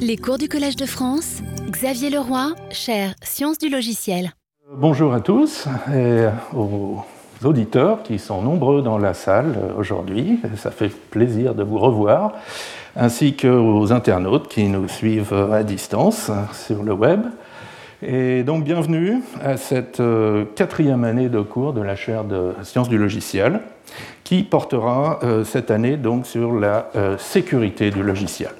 Les cours du Collège de France, Xavier Leroy, chaire Sciences du logiciel. Bonjour à tous et aux auditeurs qui sont nombreux dans la salle aujourd'hui. Ça fait plaisir de vous revoir, ainsi qu'aux internautes qui nous suivent à distance sur le web. Et donc bienvenue à cette euh, quatrième année de cours de la chaire de sciences du logiciel qui portera euh, cette année donc sur la euh, sécurité du logiciel.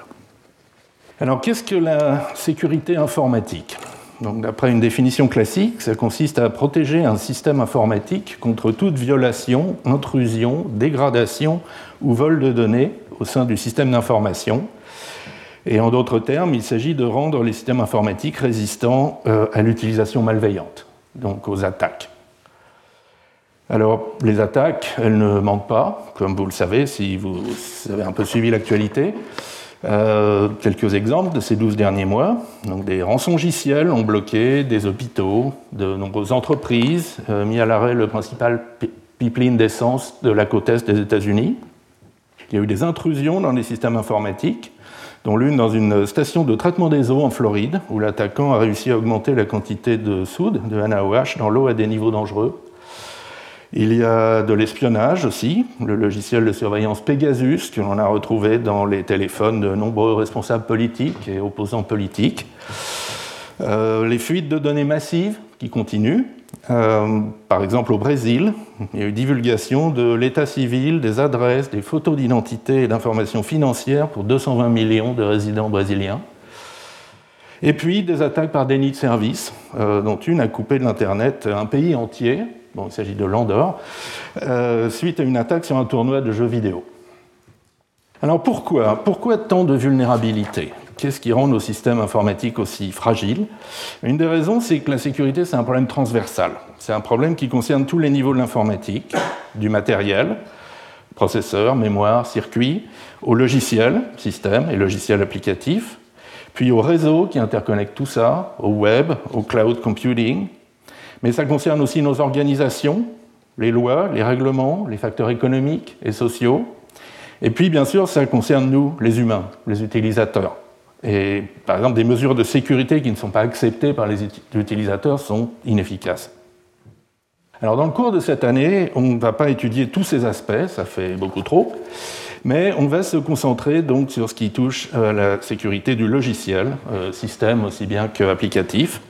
Alors qu'est-ce que la sécurité informatique? D'après une définition classique, ça consiste à protéger un système informatique contre toute violation, intrusion, dégradation ou vol de données au sein du système d'information et en d'autres termes, il s'agit de rendre les systèmes informatiques résistants euh, à l'utilisation malveillante, donc aux attaques. Alors, les attaques, elles ne manquent pas, comme vous le savez si vous avez un peu suivi l'actualité. Euh, quelques exemples de ces 12 derniers mois. Donc, des rançongiciels ont bloqué des hôpitaux, de nombreuses entreprises, euh, mis à l'arrêt le principal pipeline d'essence de la côte est des États-Unis. Il y a eu des intrusions dans les systèmes informatiques dont l'une dans une station de traitement des eaux en Floride, où l'attaquant a réussi à augmenter la quantité de soude, de NaOH, dans l'eau à des niveaux dangereux. Il y a de l'espionnage aussi, le logiciel de surveillance Pegasus, que l'on a retrouvé dans les téléphones de nombreux responsables politiques et opposants politiques. Euh, les fuites de données massives qui continuent, euh, par exemple, au Brésil, il y a eu divulgation de l'état civil, des adresses, des photos d'identité et d'informations financières pour 220 millions de résidents brésiliens. Et puis des attaques par déni de service, euh, dont une a coupé de l'Internet un pays entier, bon, il s'agit de l'Andorre, euh, suite à une attaque sur un tournoi de jeux vidéo. Alors pourquoi Pourquoi tant de vulnérabilité? Qu'est-ce qui rend nos systèmes informatiques aussi fragiles? Une des raisons, c'est que la sécurité, c'est un problème transversal. C'est un problème qui concerne tous les niveaux de l'informatique, du matériel, processeur, mémoire, circuit, au logiciel, système et logiciel applicatif, puis au réseau qui interconnecte tout ça, au web, au cloud computing. Mais ça concerne aussi nos organisations, les lois, les règlements, les facteurs économiques et sociaux. Et puis, bien sûr, ça concerne nous, les humains, les utilisateurs. Et par exemple, des mesures de sécurité qui ne sont pas acceptées par les utilisateurs sont inefficaces. Alors dans le cours de cette année, on ne va pas étudier tous ces aspects, ça fait beaucoup trop, mais on va se concentrer donc sur ce qui touche à la sécurité du logiciel, euh, système aussi bien qu'applicatif,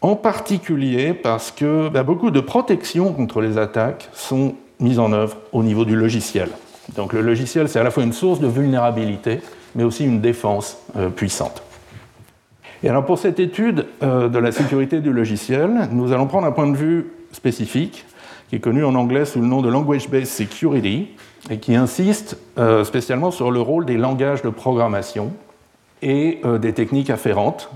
en particulier parce que bah, beaucoup de protections contre les attaques sont mises en œuvre au niveau du logiciel. Donc le logiciel, c'est à la fois une source de vulnérabilité, mais aussi une défense euh, puissante. Et alors pour cette étude euh, de la sécurité du logiciel, nous allons prendre un point de vue spécifique qui est connu en anglais sous le nom de Language-Based Security et qui insiste euh, spécialement sur le rôle des langages de programmation et des techniques afférentes,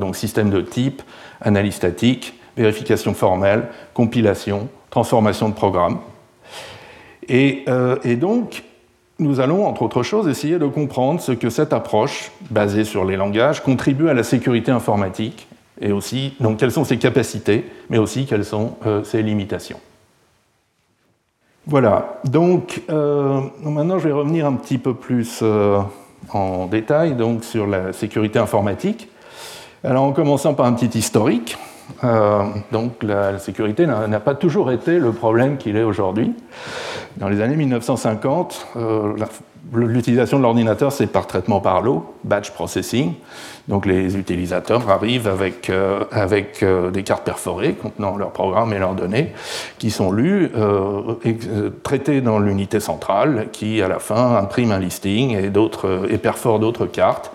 donc système de type, analyse statique, vérification formelle, compilation, transformation de programme. Et, et donc, nous allons, entre autres choses, essayer de comprendre ce que cette approche, basée sur les langages, contribue à la sécurité informatique, et aussi donc, quelles sont ses capacités, mais aussi quelles sont euh, ses limitations. Voilà, donc euh, maintenant je vais revenir un petit peu plus euh, en détail donc, sur la sécurité informatique. Alors en commençant par un petit historique. Euh, donc la, sécurité n'a pas toujours été le problème qu'il est aujourd'hui. Dans les années 1950, euh, l'utilisation de l'ordinateur, c'est par traitement par l'eau, batch processing. Donc les utilisateurs arrivent avec, euh, avec des cartes perforées contenant leurs programmes et leurs données, qui sont lues, et, traitées dans l'unité centrale, qui à la fin imprime un listing et, et perfore d'autres cartes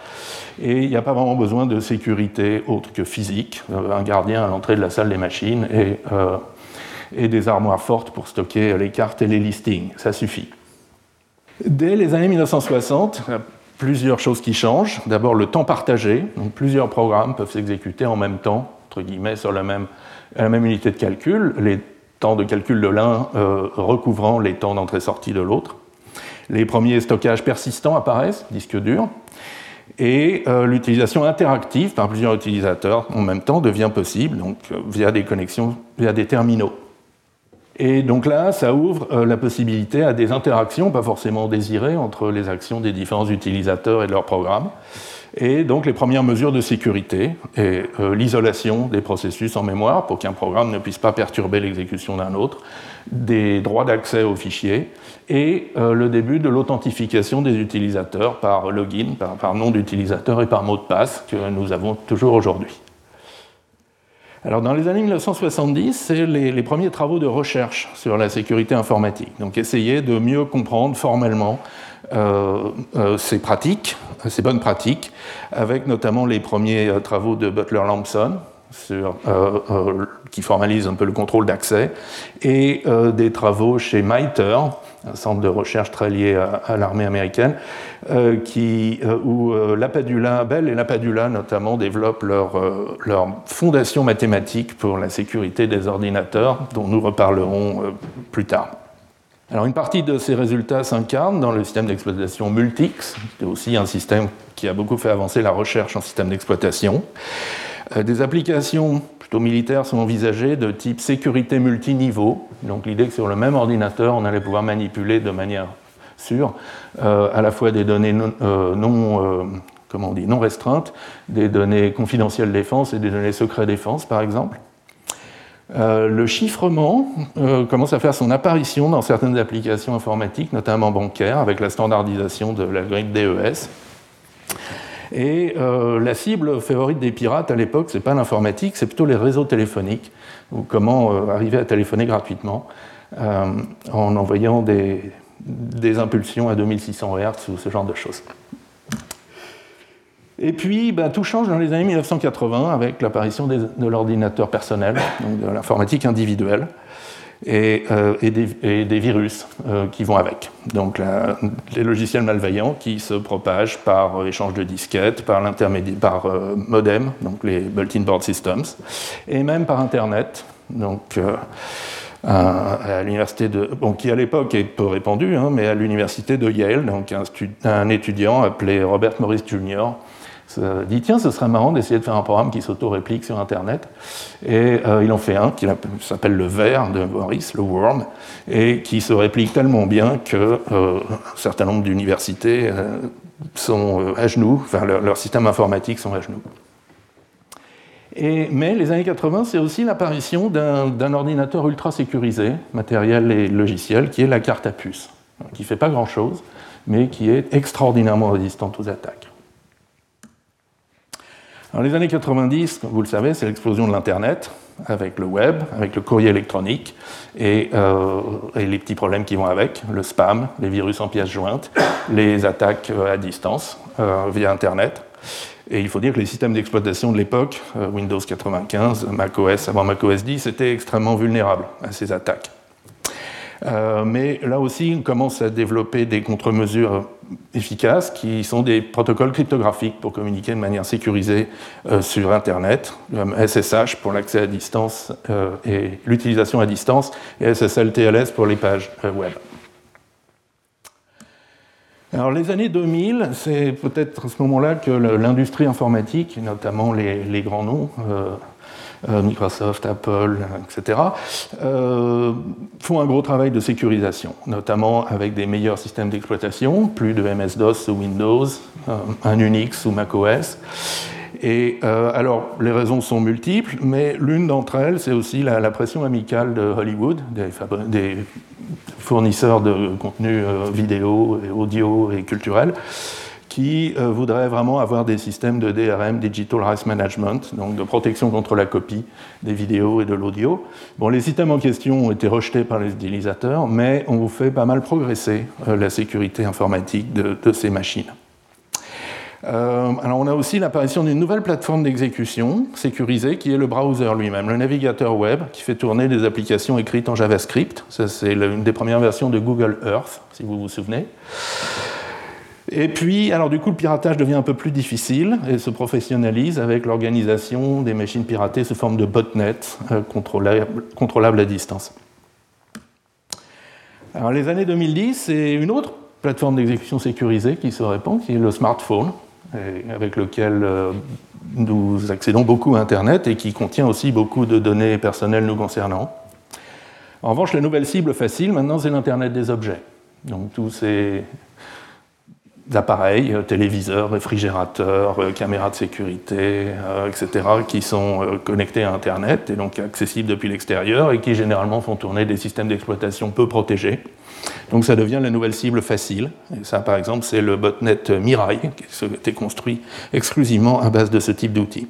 et il n'y a pas vraiment besoin de sécurité autre que physique, euh, un gardien à l'entrée de la salle des machines et, euh, et des armoires fortes pour stocker les cartes et les listings, ça suffit. Dès les années 1960, il y a plusieurs choses qui changent. D'abord le temps partagé, donc plusieurs programmes peuvent s'exécuter en même temps, entre guillemets, sur la même, unité de calcul, les temps de calcul de l'un euh, recouvrant les temps d'entrée-sortie de l'autre. Les premiers stockages persistants apparaissent, disques durs, et euh, l'utilisation interactive par plusieurs utilisateurs en même temps devient possible, donc euh, via des connexions, via des terminaux. Et donc là, ça ouvre euh, la possibilité à des interactions, pas forcément désirées, entre les actions des différents utilisateurs et leurs programmes, et donc les premières mesures de sécurité et euh, l'isolation des processus en mémoire pour qu'un programme ne puisse pas perturber l'exécution d'un autre, des droits d'accès aux fichiers et euh, le début de l'authentification des utilisateurs par login, par, nom d'utilisateur et par mot de passe que nous avons toujours aujourd'hui. Alors, dans les années 1970, c'est les, premiers travaux de recherche sur la sécurité informatique. Donc, essayer de mieux comprendre formellement ces pratiques, ces bonnes pratiques, avec notamment les premiers euh, travaux de Butler Lampson, sur, qui formalisent un peu le contrôle d'accès, et des travaux chez MITRE, un centre de recherche très lié à, l'armée américaine, où l'Apadula, Bell et l'Apadula notamment développent leur, fondation mathématique pour la sécurité des ordinateurs, dont nous reparlerons plus tard. Alors une partie de ces résultats s'incarne dans le système d'exploitation Multix, qui est aussi un système qui a beaucoup fait avancer la recherche en système d'exploitation. Euh, des applications plutôt militaires sont envisagées de type sécurité multiniveau, donc l'idée que sur le même ordinateur, on allait pouvoir manipuler de manière sûre euh, à la fois des données non, euh, comment on dit, non restreintes, des données confidentielles défense et des données secret défense, par exemple. Euh, le chiffrement euh, commence à faire son apparition dans certaines applications informatiques, notamment bancaires, avec la standardisation de l'algorithme DES. Et euh, la cible favorite des pirates à l'époque, ce n'est pas l'informatique, c'est plutôt les réseaux téléphoniques, ou comment arriver à téléphoner gratuitement en envoyant des, des impulsions à 2600 Hz ou ce genre de choses. Et puis, ben, tout change dans les années 1980 avec l'apparition de l'ordinateur personnel, donc de l'informatique individuelle, et, euh, des, virus euh, qui vont avec. Donc, les logiciels malveillants qui se propagent par échange de disquettes, par, par euh, modem, donc les bulletin board systems, et même par Internet. Donc, à l'université de, qui à l'époque est peu répandu, hein, mais à l'université de Yale, donc un, un, étudiant appelé Robert Morris Jr dit tiens, ce serait marrant d'essayer de faire un programme qui s'auto-réplique sur Internet. Et euh, ils en fait un qui s'appelle le ver de Boris, le worm, et qui se réplique tellement bien que euh, un certain nombre d'universités euh, sont à genoux, enfin leurs leur systèmes informatiques sont à genoux. Et, mais les années 80, c'est aussi l'apparition d'un ordinateur ultra sécurisé, matériel et logiciel, qui est la carte à puce, qui ne fait pas grand-chose, mais qui est extraordinairement résistante aux attaques. Dans les années 90, comme vous le savez, c'est l'explosion de l'Internet, avec le web, avec le courrier électronique et, euh, les petits problèmes qui vont avec, le spam, les virus en pièces jointes, les attaques euh, à distance euh, via Internet. Et il faut dire que les systèmes d'exploitation de l'époque, Windows 95, macOS avant macOS 10, étaient extrêmement vulnérables à ces attaques. Euh, mais là aussi, on commence à développer des contre-mesures efficaces qui sont des protocoles cryptographiques pour communiquer de manière sécurisée euh, sur Internet, comme SSH pour l'accès à distance euh, et l'utilisation à distance, et SSL-TLS pour les pages web. Alors les années 2000, c'est peut-être à ce moment-là que l'industrie informatique, notamment les, grands noms, Microsoft, Apple, etc., euh, font un gros travail de sécurisation, notamment avec des meilleurs systèmes d'exploitation, plus de MS-DOS sous Windows, euh, un Unix sous macOS. Et alors, les raisons sont multiples, mais l'une d'entre elles, c'est aussi la, pression amicale de Hollywood, des, fournisseurs de contenu vidéo, audio et culturel, qui euh, voudraient vraiment avoir des systèmes de DRM, Digital Rights Management, donc de protection contre la copie des vidéos et de l'audio. Bon, les systèmes en question ont été rejetés par les utilisateurs, mais on fait pas mal progresser euh, la sécurité informatique de, ces machines. Euh, alors on a aussi l'apparition d'une nouvelle plateforme d'exécution sécurisée qui est le browser lui-même, le navigateur web qui fait tourner des applications écrites en JavaScript. Ça c'est une des premières versions de Google Earth, si vous vous souvenez. Et puis, alors du coup, le piratage devient un peu plus difficile et se professionnalise avec l'organisation des machines piratées sous forme de botnets euh, contrôlables, à distance. Alors, les années 2010, c'est une autre plateforme d'exécution sécurisée qui se répand, qui est le smartphone, avec lequel euh, nous accédons beaucoup à Internet et qui contient aussi beaucoup de données personnelles nous concernant. En revanche, la nouvelle cible facile, maintenant, c'est l'Internet des objets. Donc, tous ces appareils, téléviseurs, réfrigérateurs, caméras de sécurité, etc., qui sont connectés à Internet et donc accessibles depuis l'extérieur et qui généralement font tourner des systèmes d'exploitation peu protégés. Donc ça devient la nouvelle cible facile. Ça, par exemple, c'est le botnet Mirai, qui a été construit exclusivement à base de ce type d'outils.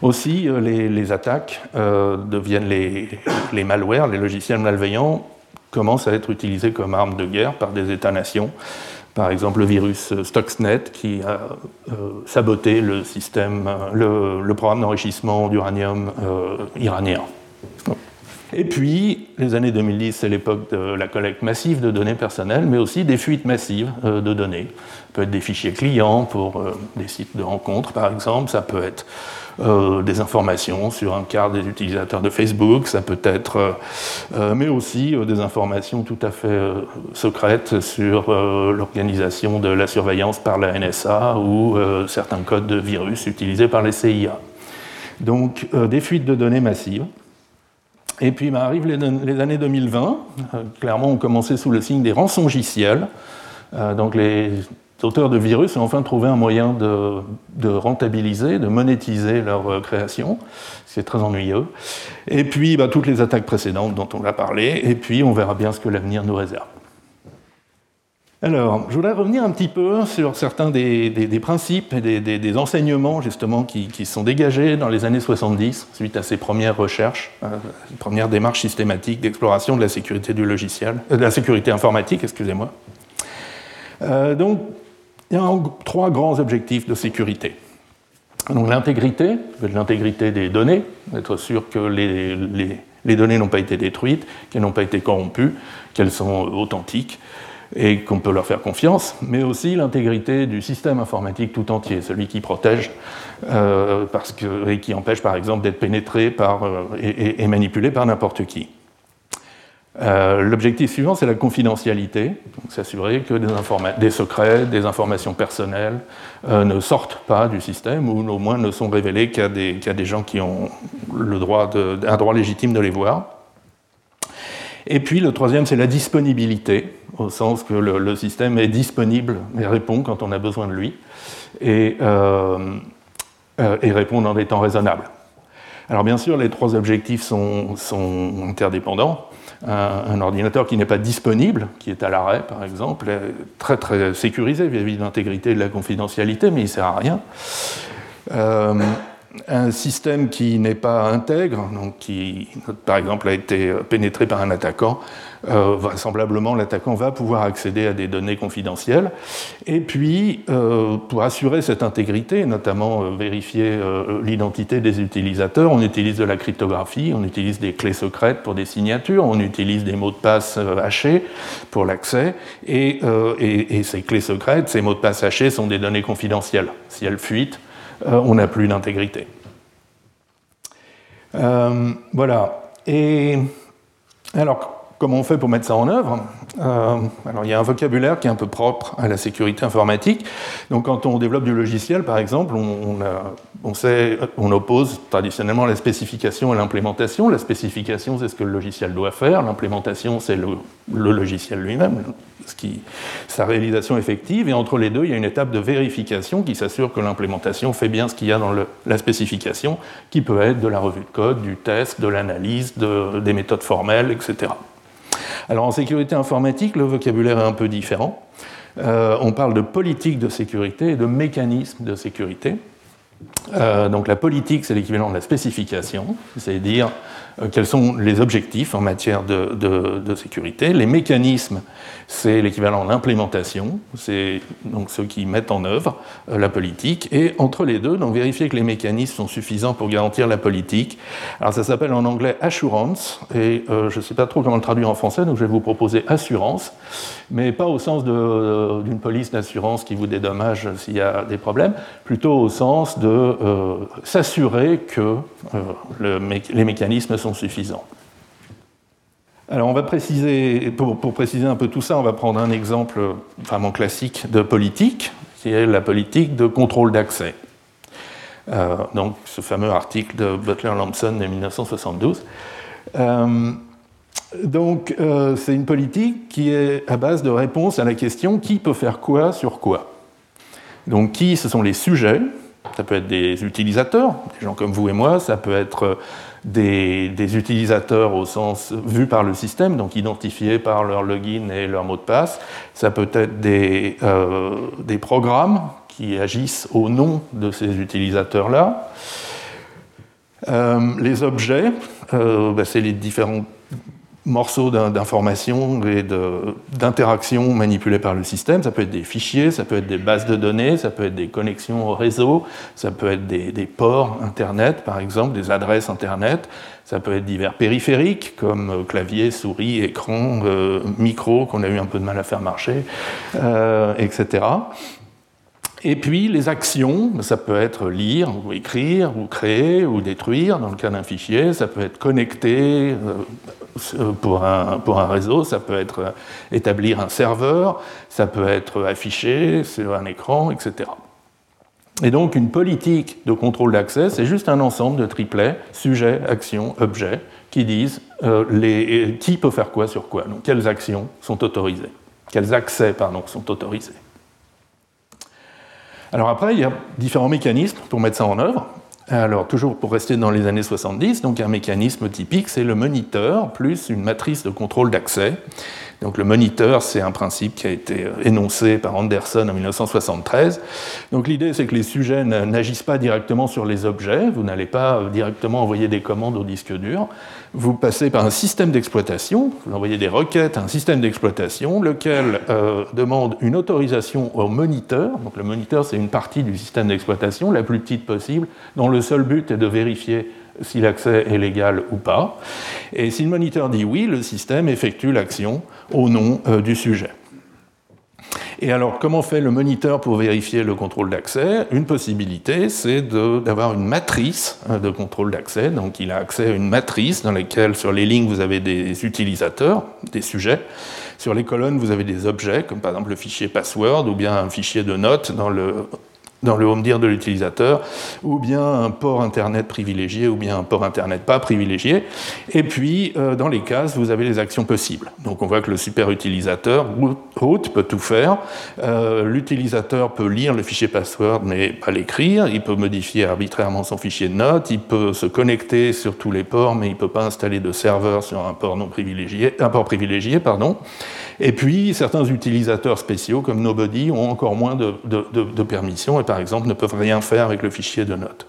Aussi, euh, les, attaques euh, deviennent les, les malwares, les logiciels malveillants commencent à être utilisés comme armes de guerre par des États-nations. Par exemple, le virus Stuxnet qui a euh, saboté le, système, le, programme d'enrichissement d'uranium iranien. Et puis, les années 2010, c'est l'époque de la collecte massive de données personnelles, mais aussi des fuites massives euh, de données. Ça peut être des fichiers clients pour euh, des sites de rencontres, par exemple. Ça peut être euh, des informations sur un quart des utilisateurs de Facebook. Ça peut être, mais aussi des informations tout à fait secrètes sur l'organisation de la surveillance par la NSA ou certains codes de virus utilisés par les CIA. Donc, des fuites de données massives. Et puis bah, arrivent les, années 2020. Euh, clairement, on commençait sous le signe des rançongiciels. Euh, donc les auteurs de virus ont enfin trouvé un moyen de, rentabiliser, de monétiser leur euh, création. C'est très ennuyeux. Et puis bah, toutes les attaques précédentes dont on a parlé. Et puis on verra bien ce que l'avenir nous réserve. Alors, je voudrais revenir un petit peu sur certains des, principes et des, enseignements justement qui, sont dégagés dans les années 70 suite à ces premières recherches, euh, premières démarches systématiques d'exploration de la sécurité du logiciel, euh, de la sécurité informatique, excusez-moi. Euh, donc, il y a trois grands objectifs de sécurité. Donc l'intégrité, l'intégrité des données, être sûr que les, données n'ont pas été détruites, qu'elles n'ont pas été corrompues, qu'elles sont authentiques et qu'on peut leur faire confiance, mais aussi l'intégrité du système informatique tout entier, celui qui protège euh, et qui empêche par exemple d'être pénétré euh, et, manipulé par n'importe qui. Euh, l'objectif suivant, c'est la confidentialité, s'assurer que des, secrets, des informations personnelles ne sortent pas du système ou au moins ne sont révélés qu'à des, gens qui ont le droit de, un droit légitime de les voir. Et puis le troisième, c'est la disponibilité, au sens que le, système est disponible et répond quand on a besoin de lui, et, euh, euh, répond dans des temps raisonnables. Alors bien sûr, les trois objectifs sont, interdépendants. Un, ordinateur qui n'est pas disponible, qui est à l'arrêt par exemple, est très très sécurisé vis-à-vis de l'intégrité et de la confidentialité, mais il ne sert à rien. Euh, un système qui n'est pas intègre, donc qui par exemple a été pénétré par un attaquant, euh, vraisemblablement l'attaquant va pouvoir accéder à des données confidentielles. Et puis, euh, pour assurer cette intégrité, notamment euh, vérifier l'identité des utilisateurs, on utilise de la cryptographie, on utilise des clés secrètes pour des signatures, on utilise des mots de passe hachés pour l'accès, et, et, ces clés secrètes, ces mots de passe hachés sont des données confidentielles. Si elles fuitent, on n'a plus d'intégrité. voilà. Et alors, Comment on fait pour mettre ça en œuvre? Euh, Alors, il y a un vocabulaire qui est un peu propre à la sécurité informatique. Donc, quand on développe du logiciel, par exemple, on, oppose traditionnellement la spécification et l'implémentation. La spécification, c'est ce que le logiciel doit faire. L'implémentation, c'est le, logiciel lui-même, sa réalisation effective. Et entre les deux, il y a une étape de vérification qui s'assure que l'implémentation fait bien ce qu'il y a dans la spécification, qui peut être de la revue de code, du test, de l'analyse, de, des méthodes formelles, etc. Alors en sécurité informatique, le vocabulaire est un peu différent. Euh, on parle de politique de sécurité et de mécanisme de sécurité. Euh, donc la politique, c'est l'équivalent de la spécification, c'est-à-dire euh, quels sont les objectifs en matière de, sécurité. Les mécanismes, c'est l'équivalent de l'implémentation, c'est donc ceux qui mettent en œuvre euh, la politique. Et entre les deux, donc vérifier que les mécanismes sont suffisants pour garantir la politique. Alors ça s'appelle en anglais assurance, et je ne sais pas trop comment le traduire en français, donc je vais vous proposer assurance, mais pas au sens d'une police d'assurance qui vous dédommage s'il y a des problèmes, plutôt au sens de euh, s'assurer que euh, les mécanismes sont suffisants. Alors on va préciser, pour, préciser un peu tout ça, on va prendre un exemple vraiment classique de politique, qui est la politique de contrôle d'accès. Euh, donc ce fameux article de Butler-Lampson de 1972. donc, euh, c'est une politique qui est à base de réponse à la question qui peut faire quoi sur quoi? Donc, qui, ce sont les sujets. Ça peut être des utilisateurs, des gens comme vous et moi. Ça peut être des, utilisateurs au sens vu par le système, donc identifiés par leur login et leur mot de passe. Ça peut être des, euh, programmes qui agissent au nom de ces utilisateurs-là. Euh, les objets, euh, bah, c'est les différents morceaux d'informations et d'interactions manipulées par le système. Ça peut être des fichiers, ça peut être des bases de données, ça peut être des connexions au réseau, ça peut être des, ports Internet, par exemple, des adresses Internet, ça peut être divers périphériques comme euh, clavier, souris, écran, micro qu'on a eu un peu de mal à faire marcher, etc. Et puis les actions, ça peut être lire ou écrire ou créer ou détruire dans le cas d'un fichier, ça peut être connecter euh, pour un, pour un réseau, ça peut être euh, établir un serveur, ça peut être affiché sur un écran, etc. Et donc une politique de contrôle d'accès, c'est juste un ensemble de triplets, sujet, action, objet, qui disent euh, les, qui peut faire quoi sur quoi, donc quelles actions sont autorisées, quels accès pardon, sont autorisés. Alors après, il y a différents mécanismes pour mettre ça en œuvre. Alors, toujours pour rester dans les années 70, donc un mécanisme typique, c'est le moniteur plus une matrice de contrôle d'accès. Donc le moniteur, c'est un principe qui a été euh, énoncé par Anderson en 1973. Donc l'idée, c'est que les sujets n'agissent pas directement sur les objets, vous n'allez pas euh, directement envoyer des commandes au disque dur, vous passez par un système d'exploitation, vous envoyez des requêtes à un système d'exploitation, lequel euh, demande une autorisation au moniteur. Donc le moniteur, c'est une partie du système d'exploitation, la plus petite possible, dont le seul but est de vérifier si l'accès est légal ou pas. Et si le moniteur dit oui, le système effectue l'action au nom euh, du sujet. Et alors, comment fait le moniteur pour vérifier le contrôle d'accès? Une possibilité, c'est d'avoir une matrice euh, de contrôle d'accès. Donc, il a accès à une matrice dans laquelle, sur les lignes, vous avez des utilisateurs, des sujets. Sur les colonnes, vous avez des objets, comme par exemple le fichier password ou bien un fichier de notes dans le dans le home dire de l'utilisateur, ou bien un port Internet privilégié, ou bien un port Internet pas privilégié. Et puis, euh, dans les cases, vous avez les actions possibles. Donc on voit que le super utilisateur, root, peut tout faire. Euh, l'utilisateur peut lire le fichier password, mais pas l'écrire. Il peut modifier arbitrairement son fichier de notes. Il peut se connecter sur tous les ports, mais il ne peut pas installer de serveur sur un port non privilégié, un port privilégié, pardon. Et puis, certains utilisateurs spéciaux, comme Nobody, ont encore moins de, permissions par exemple, ne peuvent rien faire avec le fichier de notes.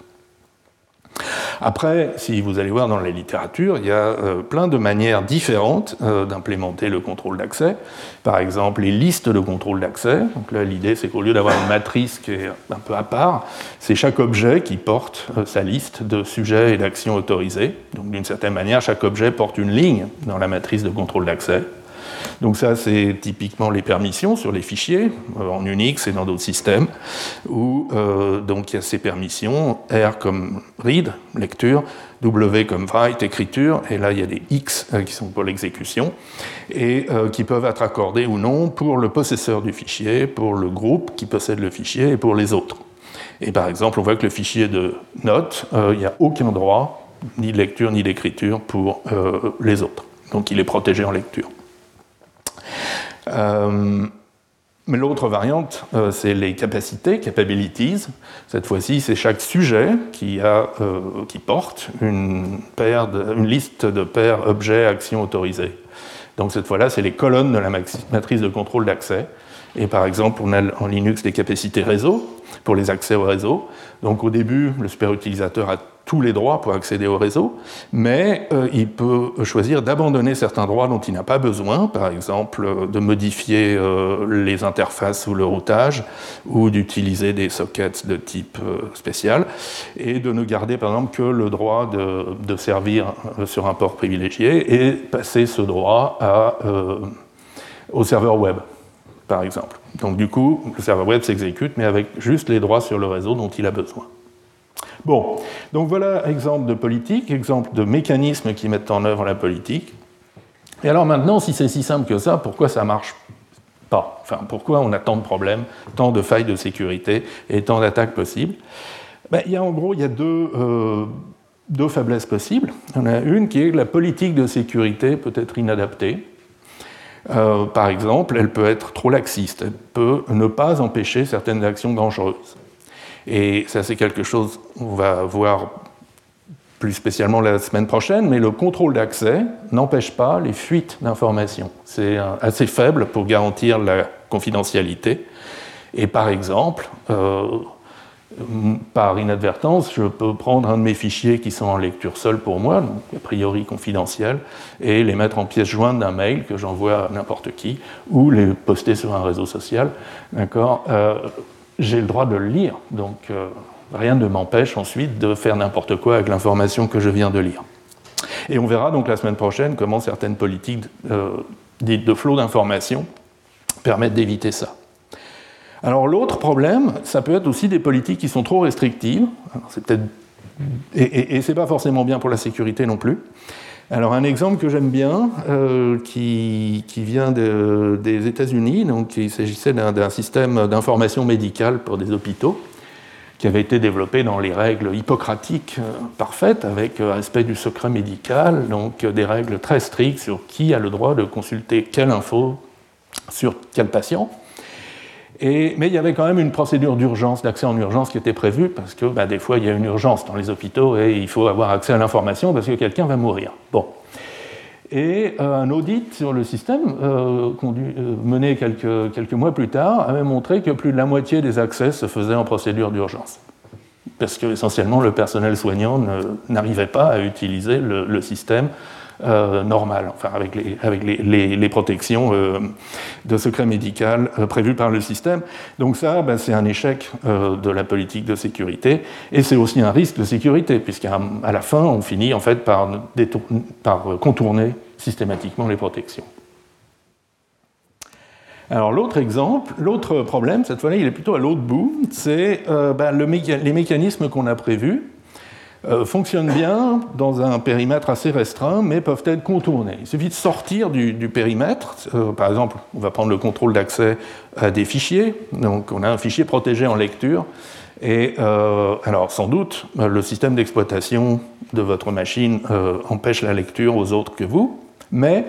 Après, si vous allez voir dans la littérature, il y a euh, plein de manières différentes euh, d'implémenter le contrôle d'accès. Par exemple, les listes de contrôle d'accès. Donc là, l'idée, c'est qu'au lieu d'avoir une matrice qui est un peu à part, c'est chaque objet qui porte euh, sa liste de sujets et d'actions autorisés. Donc d'une certaine manière, chaque objet porte une ligne dans la matrice de contrôle d'accès. Donc ça, c'est typiquement les permissions sur les fichiers, euh, en Unix et dans d'autres systèmes, où euh, donc il y a ces permissions, R comme read, lecture, W comme write, écriture, et là il y a des X euh, qui sont pour l'exécution, et qui peuvent être accordés ou non pour le possesseur du fichier, pour le groupe qui possède le fichier et pour les autres. Et par exemple, on voit que le fichier de notes, il n'y a aucun droit, ni de lecture ni d'écriture pour les autres. Donc il est protégé en lecture. Euh, mais l'autre variante, euh, c'est les capacités, capabilities. Cette fois-ci, c'est chaque sujet qui, a, euh, porte une, liste de paires objets actions autorisées. Donc cette fois-là, c'est les colonnes de la matrice de contrôle d'accès. Et par exemple, on a en Linux des capacités réseau pour les accès au réseau. Donc au début, le super utilisateur a tous les droits pour accéder au réseau, mais euh, il peut choisir d'abandonner certains droits dont il n'a pas besoin, par exemple euh, de modifier euh, les interfaces ou le routage, ou d'utiliser des sockets de type spécial, et de ne garder par exemple que le droit de, servir sur un port privilégié et passer ce droit au serveur web, par exemple. Donc du coup, le serveur web s'exécute, mais avec juste les droits sur le réseau dont il a besoin. Bon, donc voilà exemple de politique, exemple de mécanismes qui mettent en œuvre la politique. Et alors maintenant, si c'est si simple que ça, pourquoi ça marche pas? Enfin, pourquoi on a tant de problèmes, tant de failles de sécurité et tant d'attaques possibles? Ben, il y a, En gros, il y a deux, euh, deux faiblesses possibles. Il y en a une qui est que la politique de sécurité peut être inadaptée. Euh, par exemple, elle peut être trop laxiste, elle peut ne pas empêcher certaines actions dangereuses. Et ça, c'est quelque chose qu'on va voir plus spécialement la semaine prochaine, mais le contrôle d'accès n'empêche pas les fuites d'informations. C'est assez faible pour garantir la confidentialité. Et par exemple, euh, par inadvertance, je peux prendre un de mes fichiers qui sont en lecture seule pour moi, donc a priori confidentiels, et les mettre en pièce jointe d'un mail que j'envoie à n'importe qui, ou les poster sur un réseau social. D'accord euh, J'ai le droit de le lire, donc euh, rien ne m'empêche ensuite de faire n'importe quoi avec l'information que je viens de lire. Et on verra donc la semaine prochaine comment certaines politiques euh, dites de flot d'informations permettent d'éviter ça. Alors l'autre problème, ça peut être aussi des politiques qui sont trop restrictives. et, et, ce n'est pas forcément bien pour la sécurité non plus. Alors un exemple que j'aime bien, euh, qui, vient des États-Unis, donc il s'agissait d'un système d'information médicale pour des hôpitaux qui avait été développé dans les règles hippocratiques euh, parfaites, avec euh, respect du secret médical, donc des règles très strictes sur qui a le droit de consulter quelle info sur quel patient mais il y avait quand même une procédure d'urgence, d'accès en urgence qui était prévue, parce que bah, des fois il y a une urgence dans les hôpitaux et il faut avoir accès à l'information parce que quelqu'un va mourir. Bon. Et euh, un audit sur le système, euh, euh, mené quelques, mois plus tard, avait montré que plus de la moitié des accès se faisaient en procédure d'urgence. Parce que essentiellement le personnel soignant n'arrivait pas à utiliser le système euh, normal, enfin avec les, avec les, les, protections euh, de secret médical euh, prévues par le système. Donc ça, ben, c'est un échec de la politique de sécurité et c'est aussi un risque de sécurité, puisqu'à la fin, on finit en fait par, par contourner systématiquement les protections. Alors l'autre exemple, l'autre problème, cette fois-là, il est plutôt à l'autre bout, c'est ben, les mécanismes qu'on a prévus euh, fonctionnent bien dans un périmètre assez restreint, mais peuvent être contournés. Il suffit de sortir du, périmètre. Euh, par exemple, on va prendre le contrôle d'accès à des fichiers. Donc, on a un fichier protégé en lecture. Et euh, alors, sans doute, le système d'exploitation de votre machine empêche la lecture aux autres que vous, mais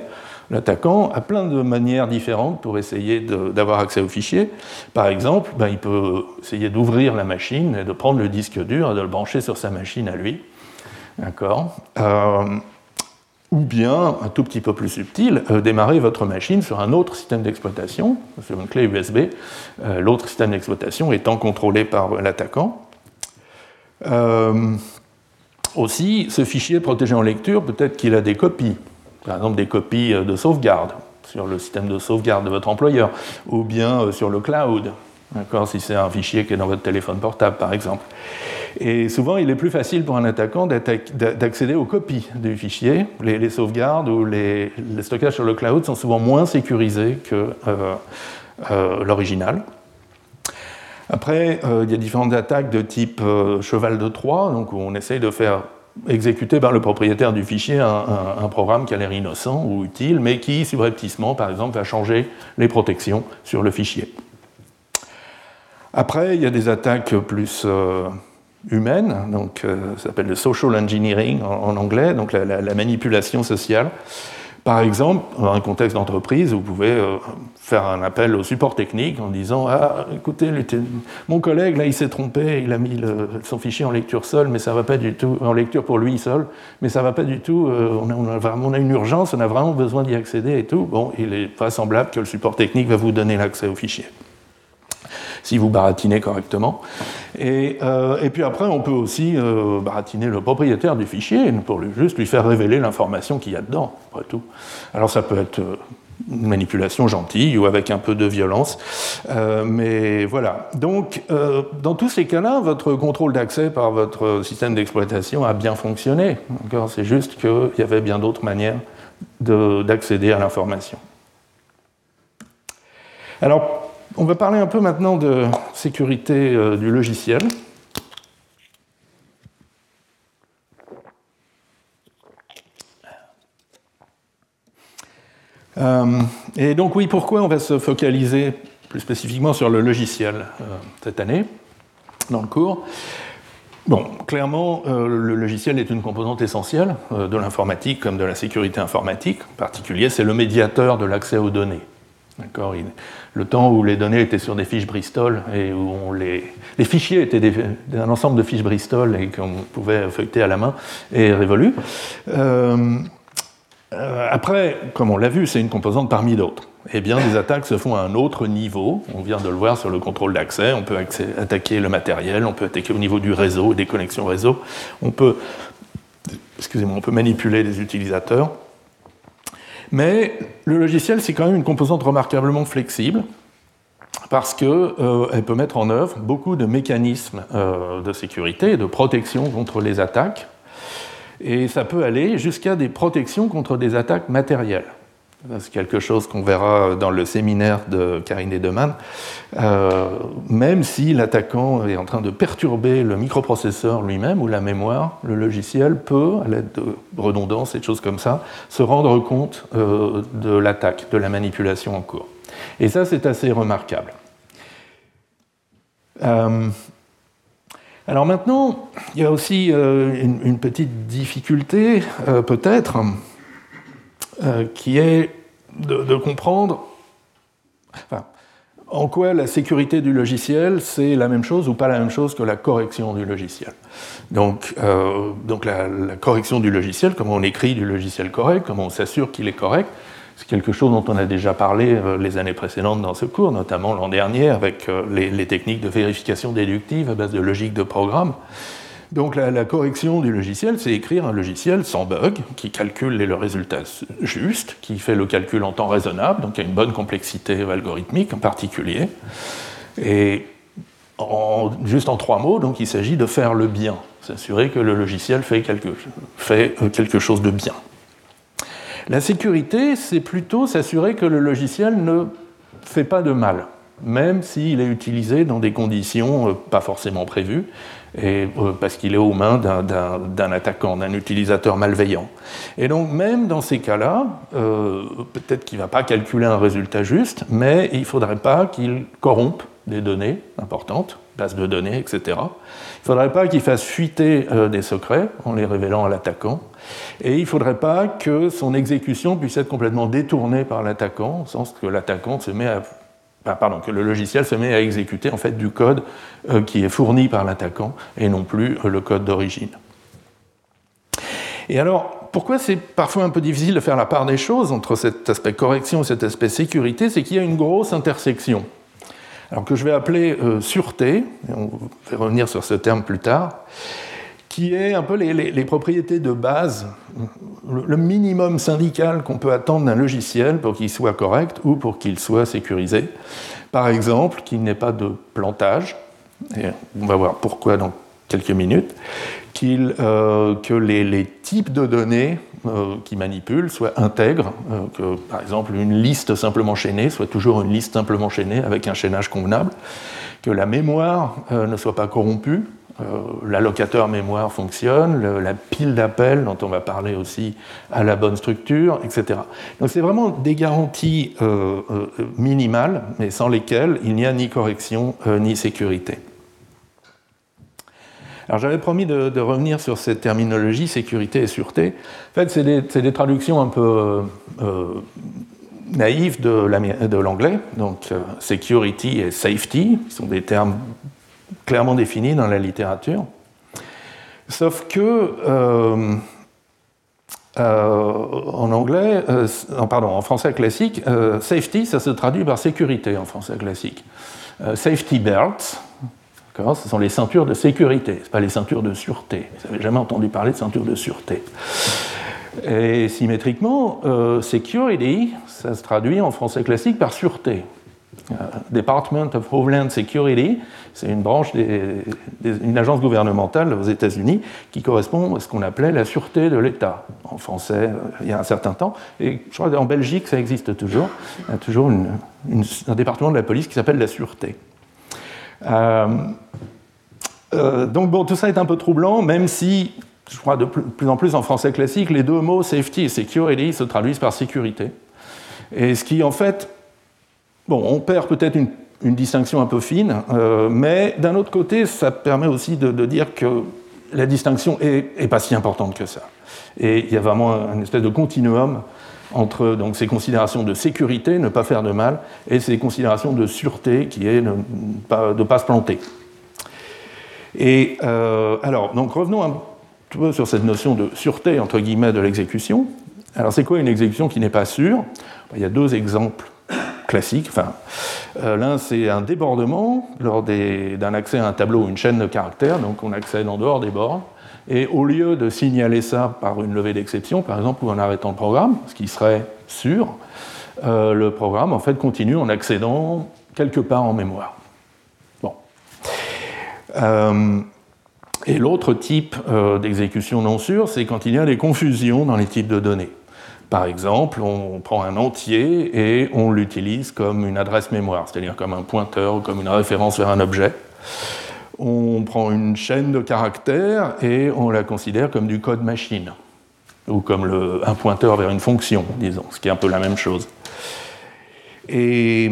L'attaquant a plein de manières différentes pour essayer d'avoir accès au fichier. Par exemple, ben, il peut essayer d'ouvrir la machine et de prendre le disque dur et de le brancher sur sa machine à lui. D'accord? Euh, Ou bien, un tout petit peu plus subtil, euh, démarrer votre machine sur un autre système d'exploitation, sur une clé USB, euh, l'autre système d'exploitation étant contrôlé par l'attaquant. aussi, ce fichier protégé en lecture, peut-être qu'il a des copies par exemple des copies euh, de sauvegarde sur le système de sauvegarde de votre employeur, ou bien euh, sur le cloud, si c'est un fichier qui est dans votre téléphone portable par exemple. Et souvent, il est plus facile pour un attaquant d'accéder aux copies du fichier. Les, sauvegardes ou les, stockages sur le cloud sont souvent moins sécurisés que euh, l'original. Après, il y a différentes attaques de type cheval de Troie, donc où on essaye de faire exécuter par le propriétaire du fichier un, programme qui a l'air innocent ou utile, mais qui, subrepticement, par exemple, va changer les protections sur le fichier. Après, il y a des attaques plus euh, humaines, donc euh, ça s'appelle le social engineering en, anglais, donc la manipulation sociale. Par exemple, dans un contexte d'entreprise, vous pouvez euh, faire un appel au support technique en disant Ah, écoutez, mon collègue, là, il s'est trompé, il a mis son fichier en lecture seule, mais ça va pas du tout, en lecture pour lui seul, mais ça va pas du tout, euh, on, a, on, a, une urgence, on a vraiment besoin d'y accéder et tout. Bon, il est vraisemblable que le support technique va vous donner l'accès au fichier si vous baratinez correctement. Et, euh, et puis après, on peut aussi euh, baratiner le propriétaire du fichier pour lui, juste lui faire révéler l'information qu'il y a dedans, après tout. Alors ça peut être euh, une manipulation gentille ou avec un peu de violence. mais voilà. Donc, dans tous ces cas-là, votre contrôle d'accès par votre système d'exploitation a bien fonctionné. C'est juste qu'il y avait bien d'autres manières d'accéder à l'information. Alors, on va parler un peu maintenant de sécurité euh, du logiciel. Euh, et donc oui, pourquoi on va se focaliser plus spécifiquement sur le logiciel euh, cette année dans le cours? Bon, clairement, le logiciel est une composante essentielle de l'informatique comme de la sécurité informatique. En particulier, c'est le médiateur de l'accès aux données. D'accord? Le temps où les données étaient sur des fiches Bristol et où on les, les fichiers étaient un ensemble de fiches Bristol et qu'on pouvait feuilleter à la main est révolu. Euh, après, comme on l'a vu, c'est une composante parmi d'autres eh bien, des attaques se font à un autre niveau. On vient de le voir sur le contrôle d'accès. On peut attaquer le matériel, on peut attaquer au niveau du réseau, des connexions réseau. On peut, excusez-moi, on peut manipuler les utilisateurs. Mais le logiciel, c'est quand même une composante remarquablement flexible parce qu'elle euh, peut mettre en œuvre beaucoup de mécanismes euh, de sécurité et de protection contre les attaques. Et ça peut aller jusqu'à des protections contre des attaques matérielles. C'est quelque chose qu'on verra dans le séminaire de Karine Edeman. Euh, même si l'attaquant est en train de perturber le microprocesseur lui-même ou la mémoire, le logiciel peut, à l'aide de redondances et de choses comme ça, se rendre compte euh, de l'attaque, de la manipulation en cours. Et ça, c'est assez remarquable. Euh, alors maintenant, il y a aussi une, petite difficulté, peut-être, euh, qui est de, comprendre en quoi la sécurité du logiciel, c'est la même chose ou pas la même chose que la correction du logiciel. Donc, euh, donc la, correction du logiciel, comment on écrit du logiciel correct, comment on s'assure qu'il est correct, c'est quelque chose dont on a déjà parlé euh, les années précédentes dans ce cours, notamment l'an dernier avec les, les, techniques de vérification déductive à base de logique de programme. Donc la, correction du logiciel, c'est écrire un logiciel sans bug, qui calcule le résultat juste, qui fait le calcul en temps raisonnable, donc il a une bonne complexité algorithmique en particulier. Et juste en trois mots, donc il s'agit de faire le bien, s'assurer que le logiciel fait quelque, fait euh, quelque chose de bien. La sécurité, c'est plutôt s'assurer que le logiciel ne fait pas de mal, même s'il est utilisé dans des conditions euh, pas forcément prévues euh, parce qu'il est aux mains d'un attaquant, d'un utilisateur malveillant. Et donc même dans ces cas-là, euh, peut-être qu'il ne va pas calculer un résultat juste, mais il ne faudrait pas qu'il corrompe des données importantes, bases de données, etc. Il ne faudrait pas qu'il fasse fuiter euh, des secrets en les révélant à l'attaquant. Et il ne faudrait pas que son exécution puisse être complètement détournée par l'attaquant, au sens que l'attaquant se met à pardon, que le logiciel se met à exécuter en fait du code euh, qui est fourni par l'attaquant et non plus euh, le code d'origine. Et alors, pourquoi c'est parfois un peu difficile de faire la part des choses entre cet aspect correction et cet aspect sécurité C'est qu'il y a une grosse intersection. Alors que je vais appeler euh, sûreté, et on va revenir sur ce terme plus tard, qui est un peu les, propriétés de base, le minimum syndical qu'on peut attendre d'un logiciel pour qu'il soit correct ou pour qu'il soit sécurisé. Par exemple, qu'il n'ait pas de plantage, et on va voir pourquoi dans quelques minutes, euh, que les, types de données euh, qui manipulent soient intègres, euh, que par exemple une liste simplement chaînée soit toujours une liste simplement chaînée avec un chaînage convenable, que la mémoire ne soit pas corrompue, l'allocateur mémoire fonctionne, la pile d'appels dont on va parler aussi à la bonne structure, etc. Donc c'est vraiment des garanties euh, euh, minimales, mais sans lesquelles il n'y a ni correction ni sécurité. Alors j'avais promis de, revenir sur cette terminologie sécurité et sûreté. En fait, c'est des, traductions un peu naïves de l'anglais, donc security et safety, qui sont des termes clairement définie dans la littérature. Sauf que euh, euh, euh, en français classique, safety, ça se traduit par sécurité en français classique. safety belts, ce sont les ceintures de sécurité, ce pas les ceintures de sûreté. Vous n'avez jamais entendu parler de ceintures de sûreté. Et symétriquement, security, ça se traduit en français classique par sûreté. Department of Homeland Security, c'est une branche d'une agence gouvernementale aux États-Unis qui correspond à ce qu'on appelait la sûreté de l'État en français euh, il y a un certain temps. Et je crois qu'en Belgique, ça existe toujours. Il y a toujours un département de la police qui s'appelle la sûreté. Euh, donc bon, tout ça est un peu troublant, même si, je crois de plus en plus en français classique, les deux mots safety et security se traduisent par sécurité. Et ce qui en fait Bon, on perd peut-être une une distinction un peu fine, mais d'un autre côté, ça permet aussi de, dire que la distinction est, pas si importante que ça. Et il y a vraiment une espèce de continuum entre donc, ces considérations de sécurité, ne pas faire de mal, et ces considérations de sûreté, qui est de ne pas, se planter. Et alors, donc revenons un peu sur cette notion de sûreté, entre guillemets, de l'exécution. Alors c'est quoi une exécution qui n'est pas sûre? Il y a deux exemples classiques. Enfin, euh, L'un, c'est un débordement lors d'un accès à un tableau ou une chaîne de caractères, donc on accède en dehors des bornes. Et au lieu de signaler ça par une levée d'exception, par exemple, ou en arrêtant le programme, ce qui serait sûr, euh, le programme en fait continue en accédant quelque part en mémoire. Bon. Euh, et l'autre type d'exécution non sûre, c'est quand il y a des confusions dans les types de données. Par exemple, on prend un entier et on l'utilise comme une adresse mémoire, c'est-à-dire comme un pointeur ou comme une référence vers un objet. On prend une chaîne de caractères et on la considère comme du code machine, ou comme un pointeur vers une fonction, disons, ce qui est un peu la même chose. Et,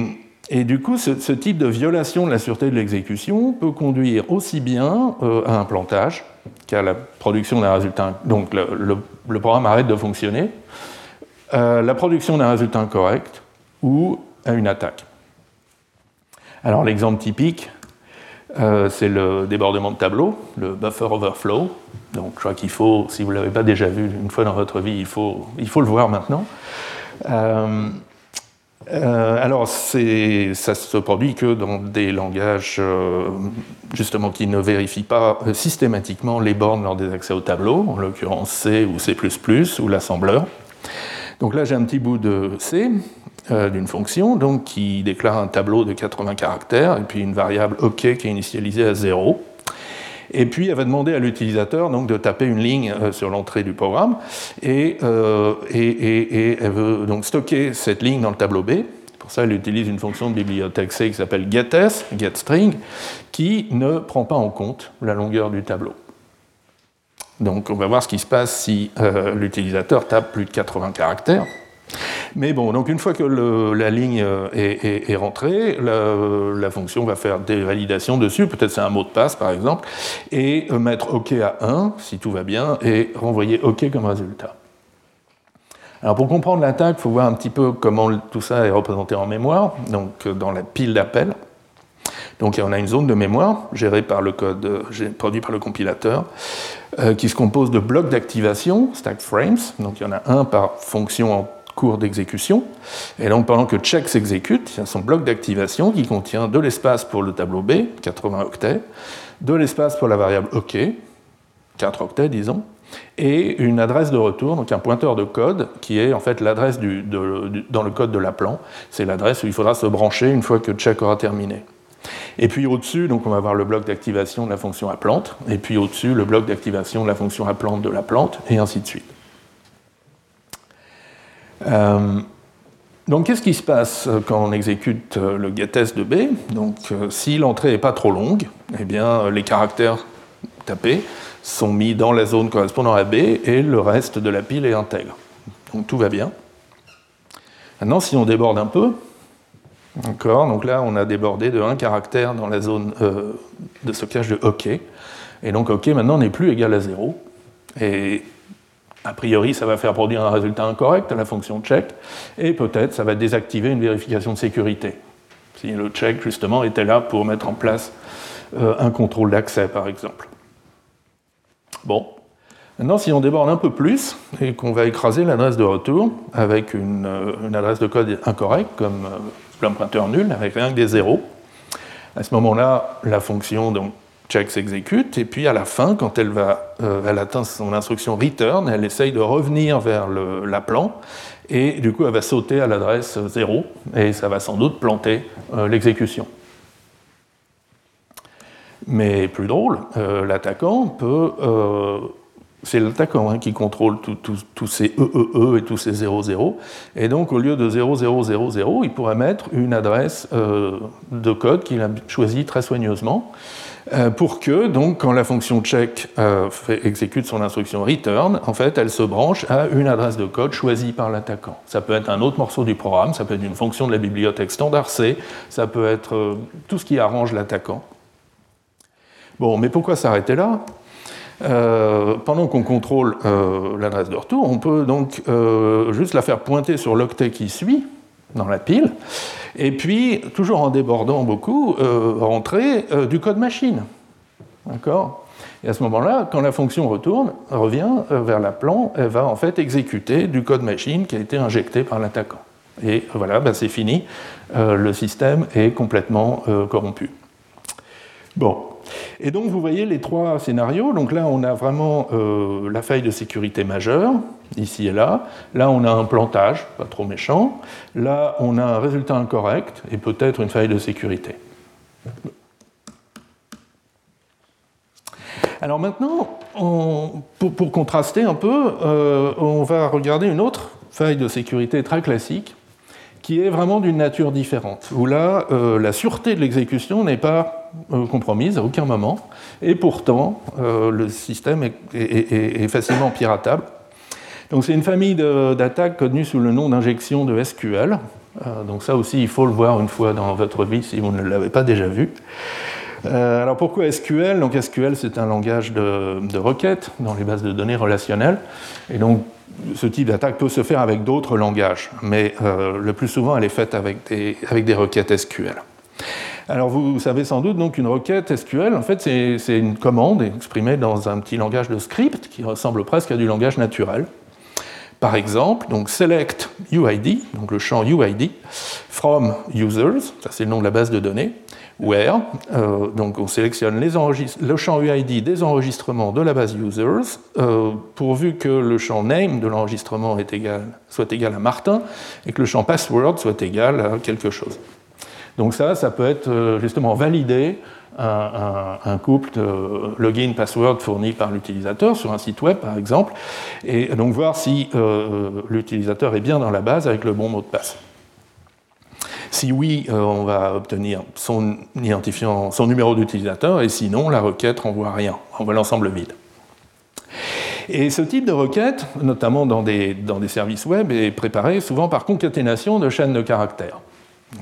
du coup, ce, type de violation de la sûreté de l'exécution peut conduire aussi bien euh, à un plantage qu'à la production d'un résultat. Donc le programme arrête de fonctionner, euh, la production d'un résultat incorrect ou à une attaque. Alors l'exemple typique, euh, c'est le débordement de tableau, le buffer overflow. Donc je crois qu'il faut, si vous ne l'avez pas déjà vu une fois dans votre vie, il faut, il faut le voir maintenant. Euh, alors ça se produit que dans des langages justement qui ne vérifient pas systématiquement les bornes lors des accès au tableau, en l'occurrence C ou C++ ou l'assembleur. Donc là, j'ai un petit bout de C euh, d'une fonction donc, qui déclare un tableau de 80 caractères et puis une variable OK qui est initialisée à 0. Et puis, elle va demander à l'utilisateur donc, de taper une ligne euh, sur l'entrée du programme euh, et, et, elle veut donc stocker cette ligne dans le tableau B. Pour ça, elle utilise une fonction de bibliothèque C qui s'appelle getS, getString, qui ne prend pas en compte la longueur du tableau. Donc on va voir ce qui se passe si euh, l'utilisateur tape plus de 80 caractères. Mais bon, donc une fois que la ligne euh, est, rentrée, la, fonction va faire des validations dessus, peut-être c'est un mot de passe par exemple, et euh, mettre OK à 1 si tout va bien, et renvoyer OK comme résultat. Alors pour comprendre l'attaque, il faut voir un petit peu comment tout ça est représenté en mémoire, donc dans la pile d'appel. Donc on a une zone de mémoire gérée par le code produit par le compilateur. Euh, qui se compose de blocs d'activation, stack frames, donc il y en a un par fonction en cours d'exécution. Et donc pendant que check s'exécute, il y a son bloc d'activation qui contient de l'espace pour le tableau B, 80 octets, de l'espace pour la variable OK, 4 octets disons, et une adresse de retour, donc un pointeur de code, qui est en fait l'adresse dans le code de l'appelant. C'est l'adresse où il faudra se brancher une fois que check aura terminé. Et puis au-dessus, donc on va avoir le bloc d'activation de la fonction plante, et puis au-dessus, le bloc d'activation de la fonction plante de la plante, et ainsi de suite. Euh, donc qu'est-ce qui se passe quand on exécute euh, le getS de B? Donc euh, si l'entrée n'est pas trop longue, eh bien les caractères tapés sont mis dans la zone correspondant à B et le reste de la pile est intègre. Donc tout va bien. Maintenant, si on déborde un peu, D'accord Donc là, on a débordé de 1 caractère dans la zone euh, de stockage de OK. Et donc OK maintenant n'est plus égal à 0. Et a priori, ça va faire produire un résultat incorrect à la fonction check. Et peut-être ça va désactiver une vérification de sécurité. Si le check, justement, était là pour mettre en place euh, un contrôle d'accès, par exemple. Bon. Maintenant, si on déborde un peu plus et qu'on va écraser l'adresse de retour avec une, euh, adresse de code incorrecte, comme un pointeur nul avec rien que des zéros. À ce moment-là, la fonction donc, check s'exécute, et puis à la fin, quand elle, va, euh, elle atteint son instruction return, elle essaye de revenir vers l'appelant, et du coup elle va sauter à l'adresse 0, et ça va sans doute planter euh, l'exécution. Mais plus drôle, euh, l'attaquant peut c'est l'attaquant hein, qui contrôle tous ces EEE e e et tous ces 00. Et donc, au lieu de 0000, il pourrait mettre une adresse euh, de code qu'il a choisie très soigneusement. euh, pour que, donc, quand la fonction check euh, exécute son instruction return, en fait, elle se branche à une adresse de code choisie par l'attaquant. Ça peut être un autre morceau du programme, ça peut être une fonction de la bibliothèque standard C, ça peut être tout ce qui arrange l'attaquant. Bon, mais pourquoi s'arrêter là? Pendant qu'on contrôle l'adresse de retour, on peut donc juste la faire pointer sur l'octet qui suit dans la pile, et puis, toujours en débordant beaucoup, euh, rentrer euh, du code machine. D'accord? Et à ce moment-là, quand la fonction retourne, revient euh, vers la plan, elle va en fait exécuter du code machine qui a été injecté par l'attaquant. Et voilà, ben, c'est fini, le système est complètement corrompu. Bon, et donc vous voyez les trois scénarios. Donc là, on a vraiment euh, la faille de sécurité majeure, ici et là. Là, on a un plantage, pas trop méchant. Là, on a un résultat incorrect et peut-être une faille de sécurité. Alors maintenant, pour, contraster un peu, euh, on va regarder une autre faille de sécurité très classique, qui est vraiment d'une nature différente, où là, euh, la sûreté de l'exécution n'est pas euh, compromise à aucun moment, et pourtant, euh, le système est, facilement piratable. Donc c'est une famille d'attaques connue sous le nom d'injection de SQL. donc ça aussi, il faut le voir une fois dans votre vie si vous ne l'avez pas déjà vu. alors pourquoi SQL Donc SQL, c'est un langage de, de requête dans les bases de données relationnelles. Et donc ce type d'attaque peut se faire avec d'autres langages, mais euh, le plus souvent, elle est faite avec des, requêtes SQL. Alors vous savez sans doute donc une requête SQL, en fait, c'est une commande exprimée dans un petit langage de script qui ressemble presque à du langage naturel. Par exemple, donc select UID, donc le champ UID, from users, ça c'est le nom de la base de données, where, euh, donc on sélectionne le champ UID des enregistrements de la base users, euh, pourvu que le champ name de l'enregistrement soit égal à Martin et que le champ password soit égal à quelque chose. Donc ça, ça peut être euh, justement valider un, couple de login password fourni par l'utilisateur sur un site web par exemple, et donc voir si l'utilisateur est bien dans la base avec le bon mot de passe. Si oui, euh, on va obtenir son identifiant, son numéro d'utilisateur, et sinon, la requête renvoie rien, renvoie l'ensemble vide. Et ce type de requête, notamment dans des, dans des services web, est préparé souvent par concaténation de chaînes de caractères.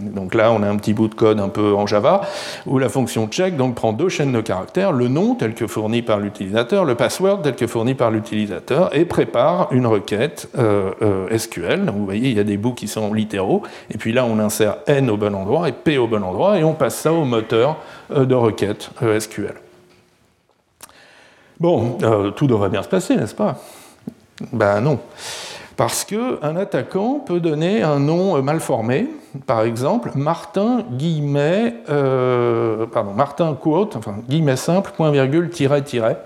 Donc là, on a un petit bout de code un peu en Java, où la fonction check donc, prend deux chaînes de caractères, le nom tel que fourni par l'utilisateur, le password tel que fourni par l'utilisateur, et prépare une requête euh, euh, SQL. Vous voyez, il y a des bouts qui sont littéraux, et puis là, on insère N au bon endroit et P au bon endroit, et on passe ça au moteur euh, de requête SQL. Bon, tout devrait bien se passer, n'est-ce pas? Ben non. Parce qu'un attaquant peut donner un nom mal formé, par exemple, Martin guillemets, euh, pardon, Martin quote, enfin guillemets simple, point virgule, tiret, tiret.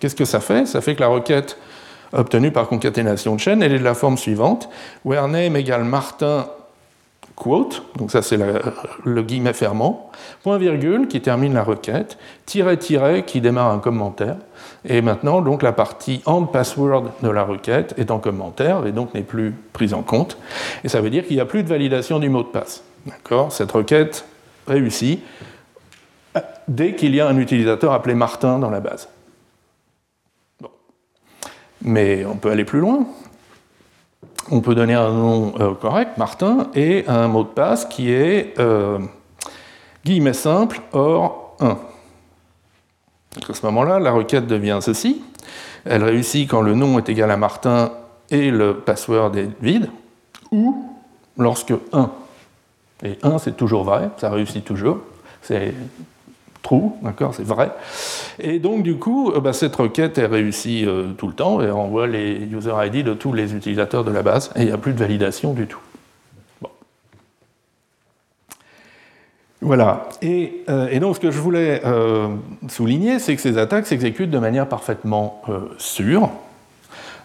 Qu'est-ce que ça fait? Ça fait que la requête obtenue par concaténation de chaîne, elle est de la forme suivante, where égale Martin donc ça c'est le guillemet fermant, point virgule qui termine la requête, tiret tiret qui démarre un commentaire, et maintenant donc la partie end password de la requête est en commentaire et donc n'est plus prise en compte, et ça veut dire qu'il n'y a plus de validation du mot de passe. D'accord? Cette requête réussit dès qu'il y a un utilisateur appelé Martin dans la base. Bon. Mais on peut aller plus loin on peut donner un nom euh, correct, Martin, et un mot de passe qui est euh, guillemets simple, or 1. à ce moment-là, la requête devient ceci. Elle réussit quand le nom est égal à Martin et le password est vide, ou lorsque 1. Et 1, c'est toujours vrai, ça réussit toujours. True, d'accord, c'est vrai. Et donc du coup, euh, bah, cette requête est réussie euh, tout le temps et renvoie les user ID de tous les utilisateurs de la base et il n'y a plus de validation du tout. Voilà. Euh, et, donc ce que je voulais souligner, c'est que ces attaques s'exécutent de manière parfaitement sûre.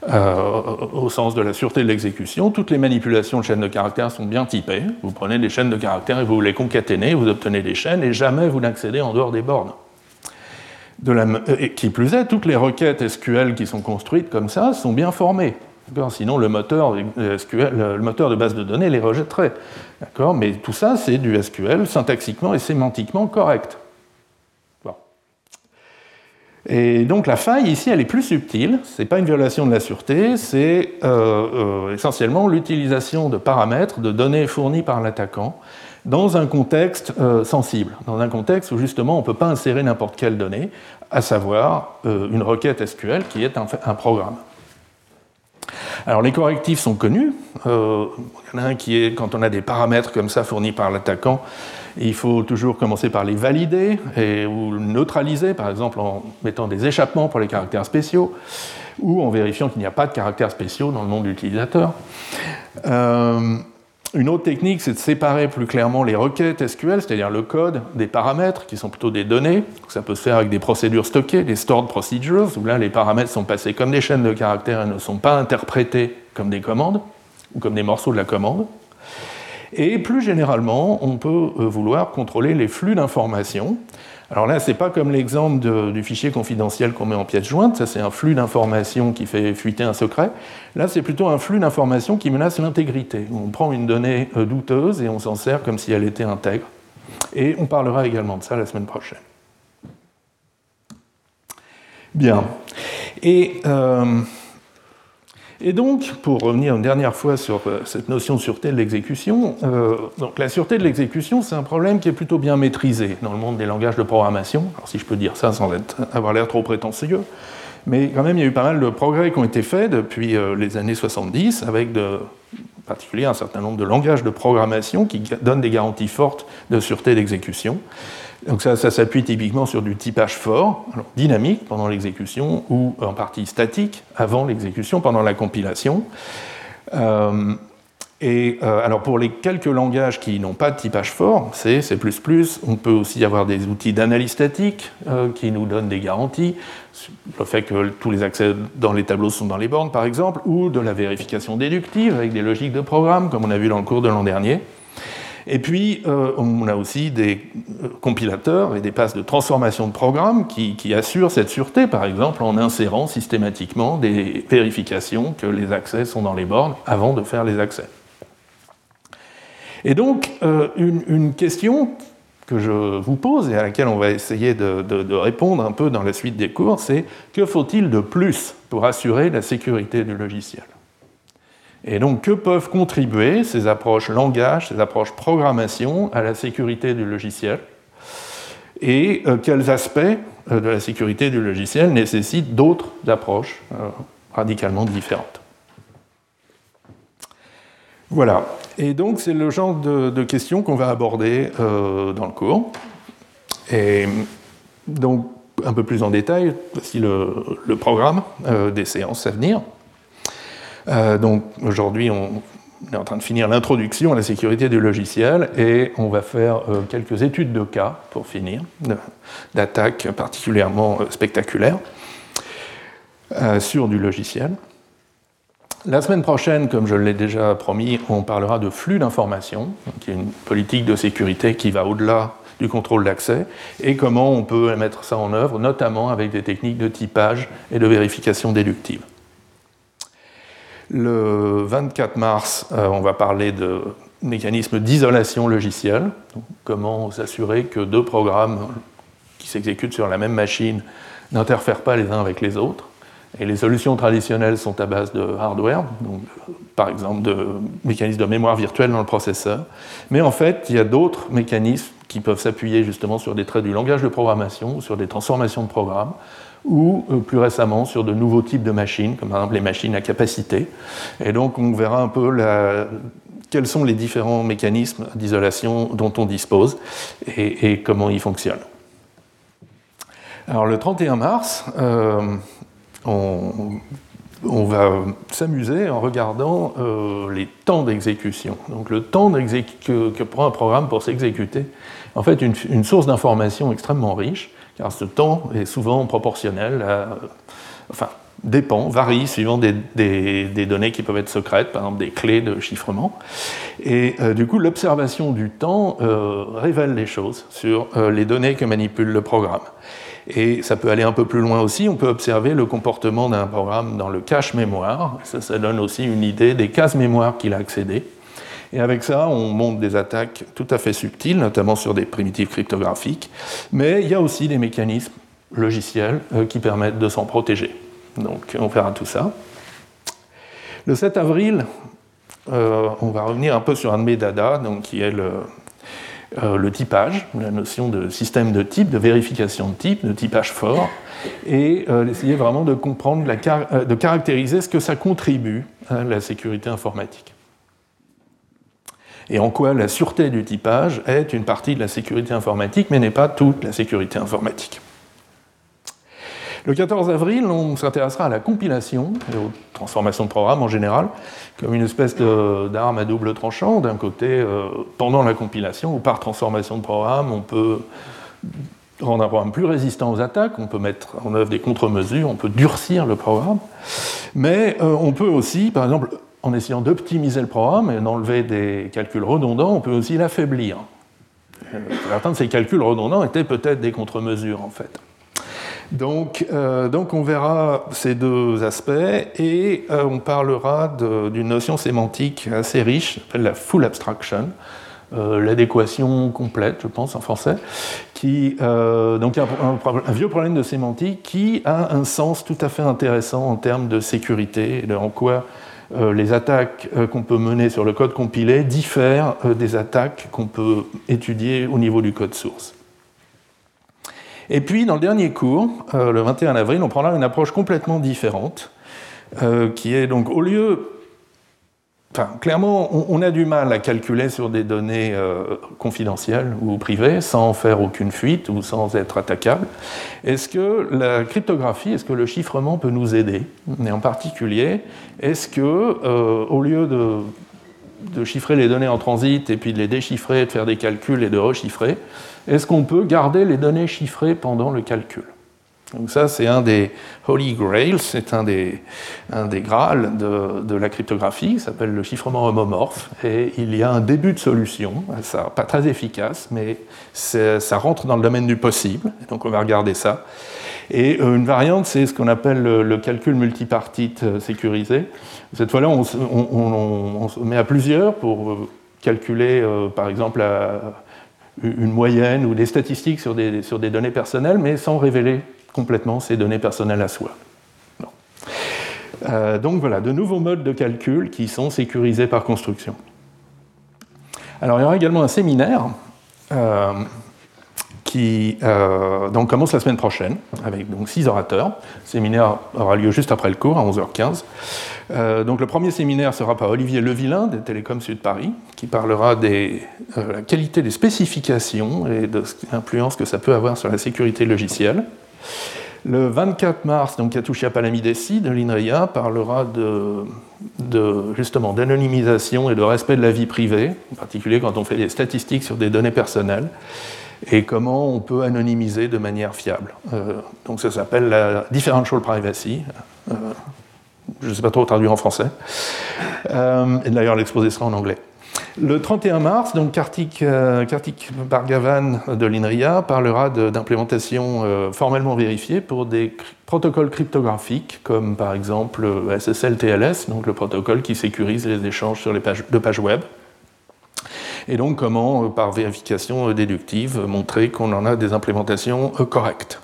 Au sens de la sûreté de l'exécution, toutes les manipulations de chaînes de caractères sont bien typées. Vous prenez des chaînes de caractères et vous les concaténez, vous obtenez des chaînes et jamais vous n'accédez en dehors des bornes. De la, et qui plus est, toutes les requêtes SQL qui sont construites comme ça sont bien formées. Sinon, le moteur, SQL, le moteur de base de données les rejetterait. Mais tout ça, c'est du SQL syntaxiquement et sémantiquement correct. Et donc la faille ici, elle est plus subtile. Ce n'est pas une violation de la sûreté, c'est euh, essentiellement l'utilisation de paramètres, de données fournies par l'attaquant dans un contexte sensible, dans un contexte où justement on ne peut pas insérer n'importe quelle donnée, à savoir une requête SQL qui est un programme. Alors les correctifs sont connus. Euh, il y en a un qui est quand on a des paramètres comme ça fournis par l'attaquant, il faut toujours commencer par les valider ou neutraliser, par exemple en mettant des échappements pour les caractères spéciaux ou en vérifiant qu'il n'y a pas de caractères spéciaux dans le nom de l'utilisateur. Euh, une autre technique, c'est de séparer plus clairement les requêtes SQL, c'est-à-dire le code, des paramètres, qui sont plutôt des données. Ça peut se faire avec des procédures stockées, des stored procedures, où là les paramètres sont passés comme des chaînes de caractères et ne sont pas interprétés comme des commandes, ou comme des morceaux de la commande. Et plus généralement, on peut euh, vouloir contrôler les flux d'informations. Alors là, ce n'est pas comme l'exemple du fichier confidentiel qu'on met en pièce jointe, ça c'est un flux d'informations qui fait fuiter un secret. Là, c'est plutôt un flux d'informations qui menace l'intégrité. On prend une donnée euh, douteuse et on s'en sert comme si elle était intègre. Et on parlera également de ça la semaine prochaine. Bien. Et euh, et donc, pour revenir une dernière fois sur euh, cette notion de sûreté de l'exécution, euh, la sûreté de l'exécution, c'est un problème qui est plutôt bien maîtrisé dans le monde des langages de programmation. Alors, si je peux dire ça sans avoir l'air trop prétentieux, mais quand même, il y a eu pas mal de progrès qui ont été faits depuis euh, les années 70, avec en particulier un certain nombre de langages de programmation qui donnent des garanties fortes de sûreté d'exécution. Donc ça, s'appuie typiquement sur du typage fort, dynamique pendant l'exécution ou en partie statique avant l'exécution, pendant la compilation. Euh, et euh, alors pour les quelques langages qui n'ont pas de typage fort, C, C++, on peut aussi avoir des outils d'analyse statique euh, qui nous donnent des garanties, le fait que tous les accès dans les tableaux sont dans les bornes par exemple, ou de la vérification déductive avec des logiques de programme comme on a vu dans le cours de l'an dernier. Et puis, euh, on a aussi des euh, compilateurs et des passes de transformation de programmes qui, assurent cette sûreté, par exemple en insérant systématiquement des vérifications que les accès sont dans les bornes avant de faire les accès. Et donc, euh, une, question que je vous pose et à laquelle on va essayer de répondre un peu dans la suite des cours, c'est que faut-il de plus pour assurer la sécurité du logiciel? Et donc, que peuvent contribuer ces approches langage, ces approches programmation à la sécurité du logiciel Et euh, quels aspects euh, de la sécurité du logiciel nécessitent d'autres approches euh, radicalement différentes? Voilà. Et donc, c'est le genre de, questions qu'on va aborder dans le cours. Et donc, un peu plus en détail, voici le programme des séances à venir. Euh, donc aujourd'hui, on est en train de finir l'introduction à la sécurité du logiciel et on va faire euh, quelques études de cas pour finir, d'attaques particulièrement euh, spectaculaires sur du logiciel. La semaine prochaine, comme je l'ai déjà promis, on parlera de flux d'informations, qui est une politique de sécurité qui va au-delà du contrôle d'accès, et comment on peut mettre ça en œuvre, notamment avec des techniques de typage et de vérification déductive. Le 24 mars, euh, on va parler de mécanismes d'isolation logicielle, comment s'assurer que deux programmes qui s'exécutent sur la même machine n'interfèrent pas les uns avec les autres. Et les solutions traditionnelles sont à base de hardware, par exemple de mécanismes de mémoire virtuelle dans le processeur. Mais en fait, il y a d'autres mécanismes qui peuvent s'appuyer justement sur des traits du langage de programmation ou sur des transformations de programmes ou euh, plus récemment sur de nouveaux types de machines, comme par exemple les machines à capacité. Et donc on verra un peu quels sont les différents mécanismes d'isolation dont on dispose et, comment ils fonctionnent. Alors le 31 mars, euh, on, va s'amuser en regardant euh, les temps d'exécution. Donc le temps que, que, prend un programme pour s'exécuter, en fait une, une source d'information extrêmement riche car ce temps est souvent proportionnel enfin, dépend, varie suivant des, données qui peuvent être secrètes, par exemple des clés de chiffrement. Et euh, du coup, l'observation du temps euh, révèle les choses sur euh, les données que manipule le programme. Et ça peut aller un peu plus loin aussi, on peut observer le comportement d'un programme dans le cache mémoire. Ça donne aussi une idée des cases mémoire qu'il a accédées. Et avec ça, on monte des attaques tout à fait subtiles, notamment sur des primitives cryptographiques. Mais il y a aussi des mécanismes logiciels qui permettent de s'en protéger. Donc on verra tout ça. Le 7 avril, on va revenir un peu sur un de mes dada, donc, qui est le, le typage, la notion de système de type, de vérification de type, de typage fort, et essayer vraiment de comprendre, de caractériser ce que ça contribue à la sécurité informatique et en quoi la sûreté du typage est une partie de la sécurité informatique, mais n'est pas toute la sécurité informatique. Le 14 avril, on s'intéressera à la compilation et aux transformations de programme en général, comme une espèce d'arme à double tranchant. D'un côté, euh, pendant la compilation ou par transformation de programme, on peut rendre un programme plus résistant aux attaques, on peut mettre en œuvre des contre-mesures, on peut durcir le programme, mais euh, on peut aussi, par exemple, en essayant d'optimiser le programme et d'enlever des calculs redondants, on peut aussi l'affaiblir. Certains de ces calculs redondants étaient peut-être des contre-mesures en fait. Donc, euh, donc, on verra ces deux aspects et euh, on parlera d'une notion sémantique assez riche, la full abstraction, euh, l'adéquation complète, je pense en français, qui donc un, un, vieux problème de sémantique qui a un sens tout à fait intéressant en termes de sécurité et de en quoi euh, les attaques euh, qu'on peut mener sur le code compilé diffèrent euh, des attaques qu'on peut étudier au niveau du code source. Et puis, dans le dernier cours, le 21 avril, on prendra une approche complètement différente, qui est donc, au lieu clairement, on, a du mal à calculer sur des données euh, confidentielles ou privées sans faire aucune fuite ou sans être attaquable. Est-ce que la cryptographie, est-ce que le chiffrement peut nous aider? Et en particulier, est-ce que, euh, au lieu de, chiffrer les données en transit et puis de les déchiffrer, de faire des calculs et de rechiffrer, est-ce qu'on peut garder les données chiffrées pendant le calcul? Donc ça, c'est un des Holy Grails, c'est un des, un des Graals de, de la cryptographie, qui s'appelle le chiffrement homomorphe, et il y a un début de solution, pas très efficace, mais ça rentre dans le domaine du possible, donc on va regarder ça. Et euh, une variante, c'est ce qu'on appelle le, calcul multipartite euh, sécurisé. Cette fois-là, on, on, se met à plusieurs pour euh, calculer, par exemple, une moyenne ou des statistiques sur des, sur des données personnelles, mais sans révéler complètement ces données personnelles à soi. Euh, donc voilà, de nouveaux modes de calcul qui sont sécurisés par construction. Alors il y aura également un séminaire euh, qui euh, commence la semaine prochaine avec six orateurs. Le séminaire aura lieu juste après le cours à 11h15. donc le premier séminaire sera par Olivier Levillain des Télécoms Sud Paris qui parlera de la qualité des spécifications et de l'influence que ça peut avoir sur la sécurité logicielle. Le 24 mars, donc Palamidesi de l'INRIA parlera justement d'anonymisation et de respect de la vie privée, en particulier quand on fait des statistiques sur des données personnelles, et comment on peut anonymiser de manière fiable. Euh, donc ça s'appelle la differential privacy. Euh, je ne sais pas trop traduire en français. Euh, et d'ailleurs, l'exposé sera en anglais. Le 31 mars, donc Kartik, euh, Bargavan de l'INRIA parlera d'implémentation euh, formellement vérifiée pour des protocoles cryptographiques, comme par exemple euh, SSL-TLS, donc le protocole qui sécurise les échanges sur les pages, de pages web. Et donc comment, par vérification déductive, montrer qu'on en a des implémentations correctes.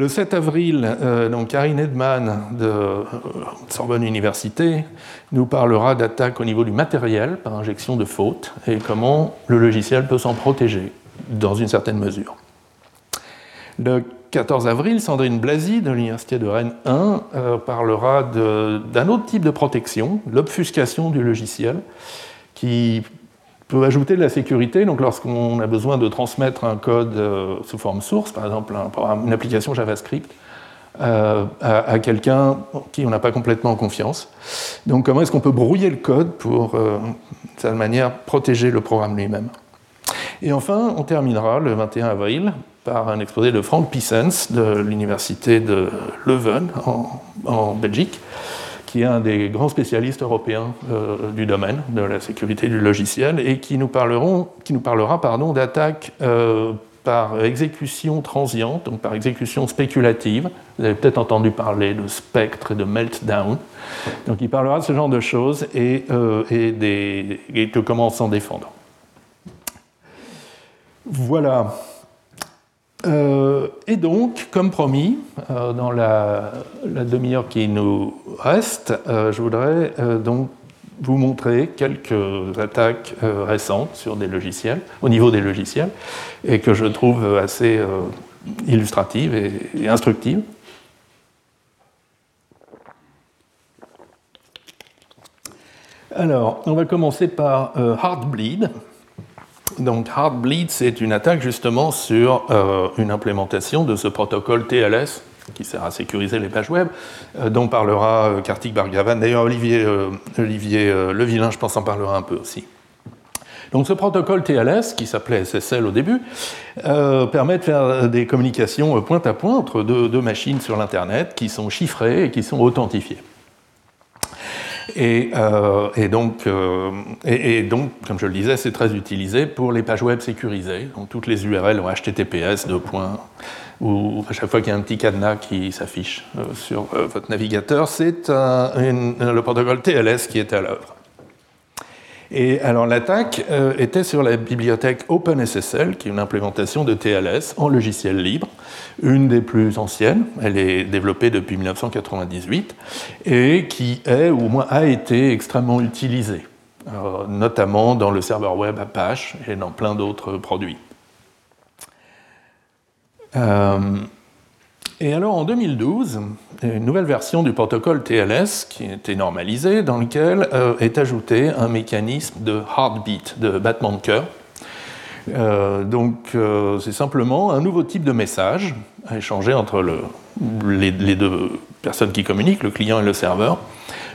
Le 7 avril, euh, Karine Edman de euh, Sorbonne Université nous parlera d'attaques au niveau du matériel par injection de fautes et comment le logiciel peut s'en protéger dans une certaine mesure. Le 14 avril, Sandrine Blasi de l'Université de Rennes 1 euh, parlera d'un autre type de protection, l'obfuscation du logiciel, qui peut ajouter de la sécurité. Donc, lorsqu'on a besoin de transmettre un code euh, sous forme source, par exemple une application JavaScript, euh, à, quelqu'un qui on n'a pas complètement confiance. Donc, comment est-ce qu'on peut brouiller le code pour, euh, de cette manière, protéger le programme lui-même? Et enfin, on terminera le 21 avril par un exposé de Frank Pissens de l'université de Leuven en, en Belgique qui est un des grands spécialistes européens euh, du domaine de la sécurité du logiciel et qui nous, parleront, qui nous parlera d'attaques euh, par exécution transiente, donc par exécution spéculative. Vous avez peut-être entendu parler de spectre et de meltdown. Donc il parlera de ce genre de choses et, euh, et, de comment s'en défendre. Voilà. Et donc, comme promis, dans la, demi-heure qui nous reste, je voudrais donc vous montrer quelques attaques récentes sur des logiciels, au niveau des logiciels, et que je trouve assez illustratives et instructives. Alors, on va commencer par euh, Heartbleed. Donc, Heartbleed, c'est une attaque justement sur euh, une implémentation de ce protocole TLS qui sert à sécuriser les pages web, euh, dont parlera Kartik Bargavan. D'ailleurs, Olivier, Olivier Levillain, je pense, en parlera un peu aussi. Donc ce protocole TLS, qui s'appelait SSL au début, permet de faire des communications point à point entre deux machines sur l'Internet qui sont chiffrées et qui sont authentifiées. Euh, et, donc, euh, et, donc, comme je le disais, c'est très utilisé pour les pages web sécurisées. Donc, toutes les URL ont HTTPS, deux points, ou à chaque fois qu'il y a un petit cadenas qui s'affiche euh, sur votre navigateur, c'est le protocole TLS qui est à l'œuvre. Et alors l'attaque euh, était sur la bibliothèque OpenSSL, qui est une implémentation de TLS en logiciel libre, une des plus anciennes. Elle est développée depuis 1998 et qui est, ou moins a été, extrêmement utilisée, euh, notamment dans le serveur web Apache et dans plein d'autres produits. Euh, et alors en 2012, une nouvelle version du protocole TLS qui été normalisée, dans lequel euh, est ajouté un mécanisme de heartbeat, de battement de cœur. Euh, donc euh, c'est simplement un nouveau type de message à échanger entre les, deux personnes qui communiquent, le client et le serveur,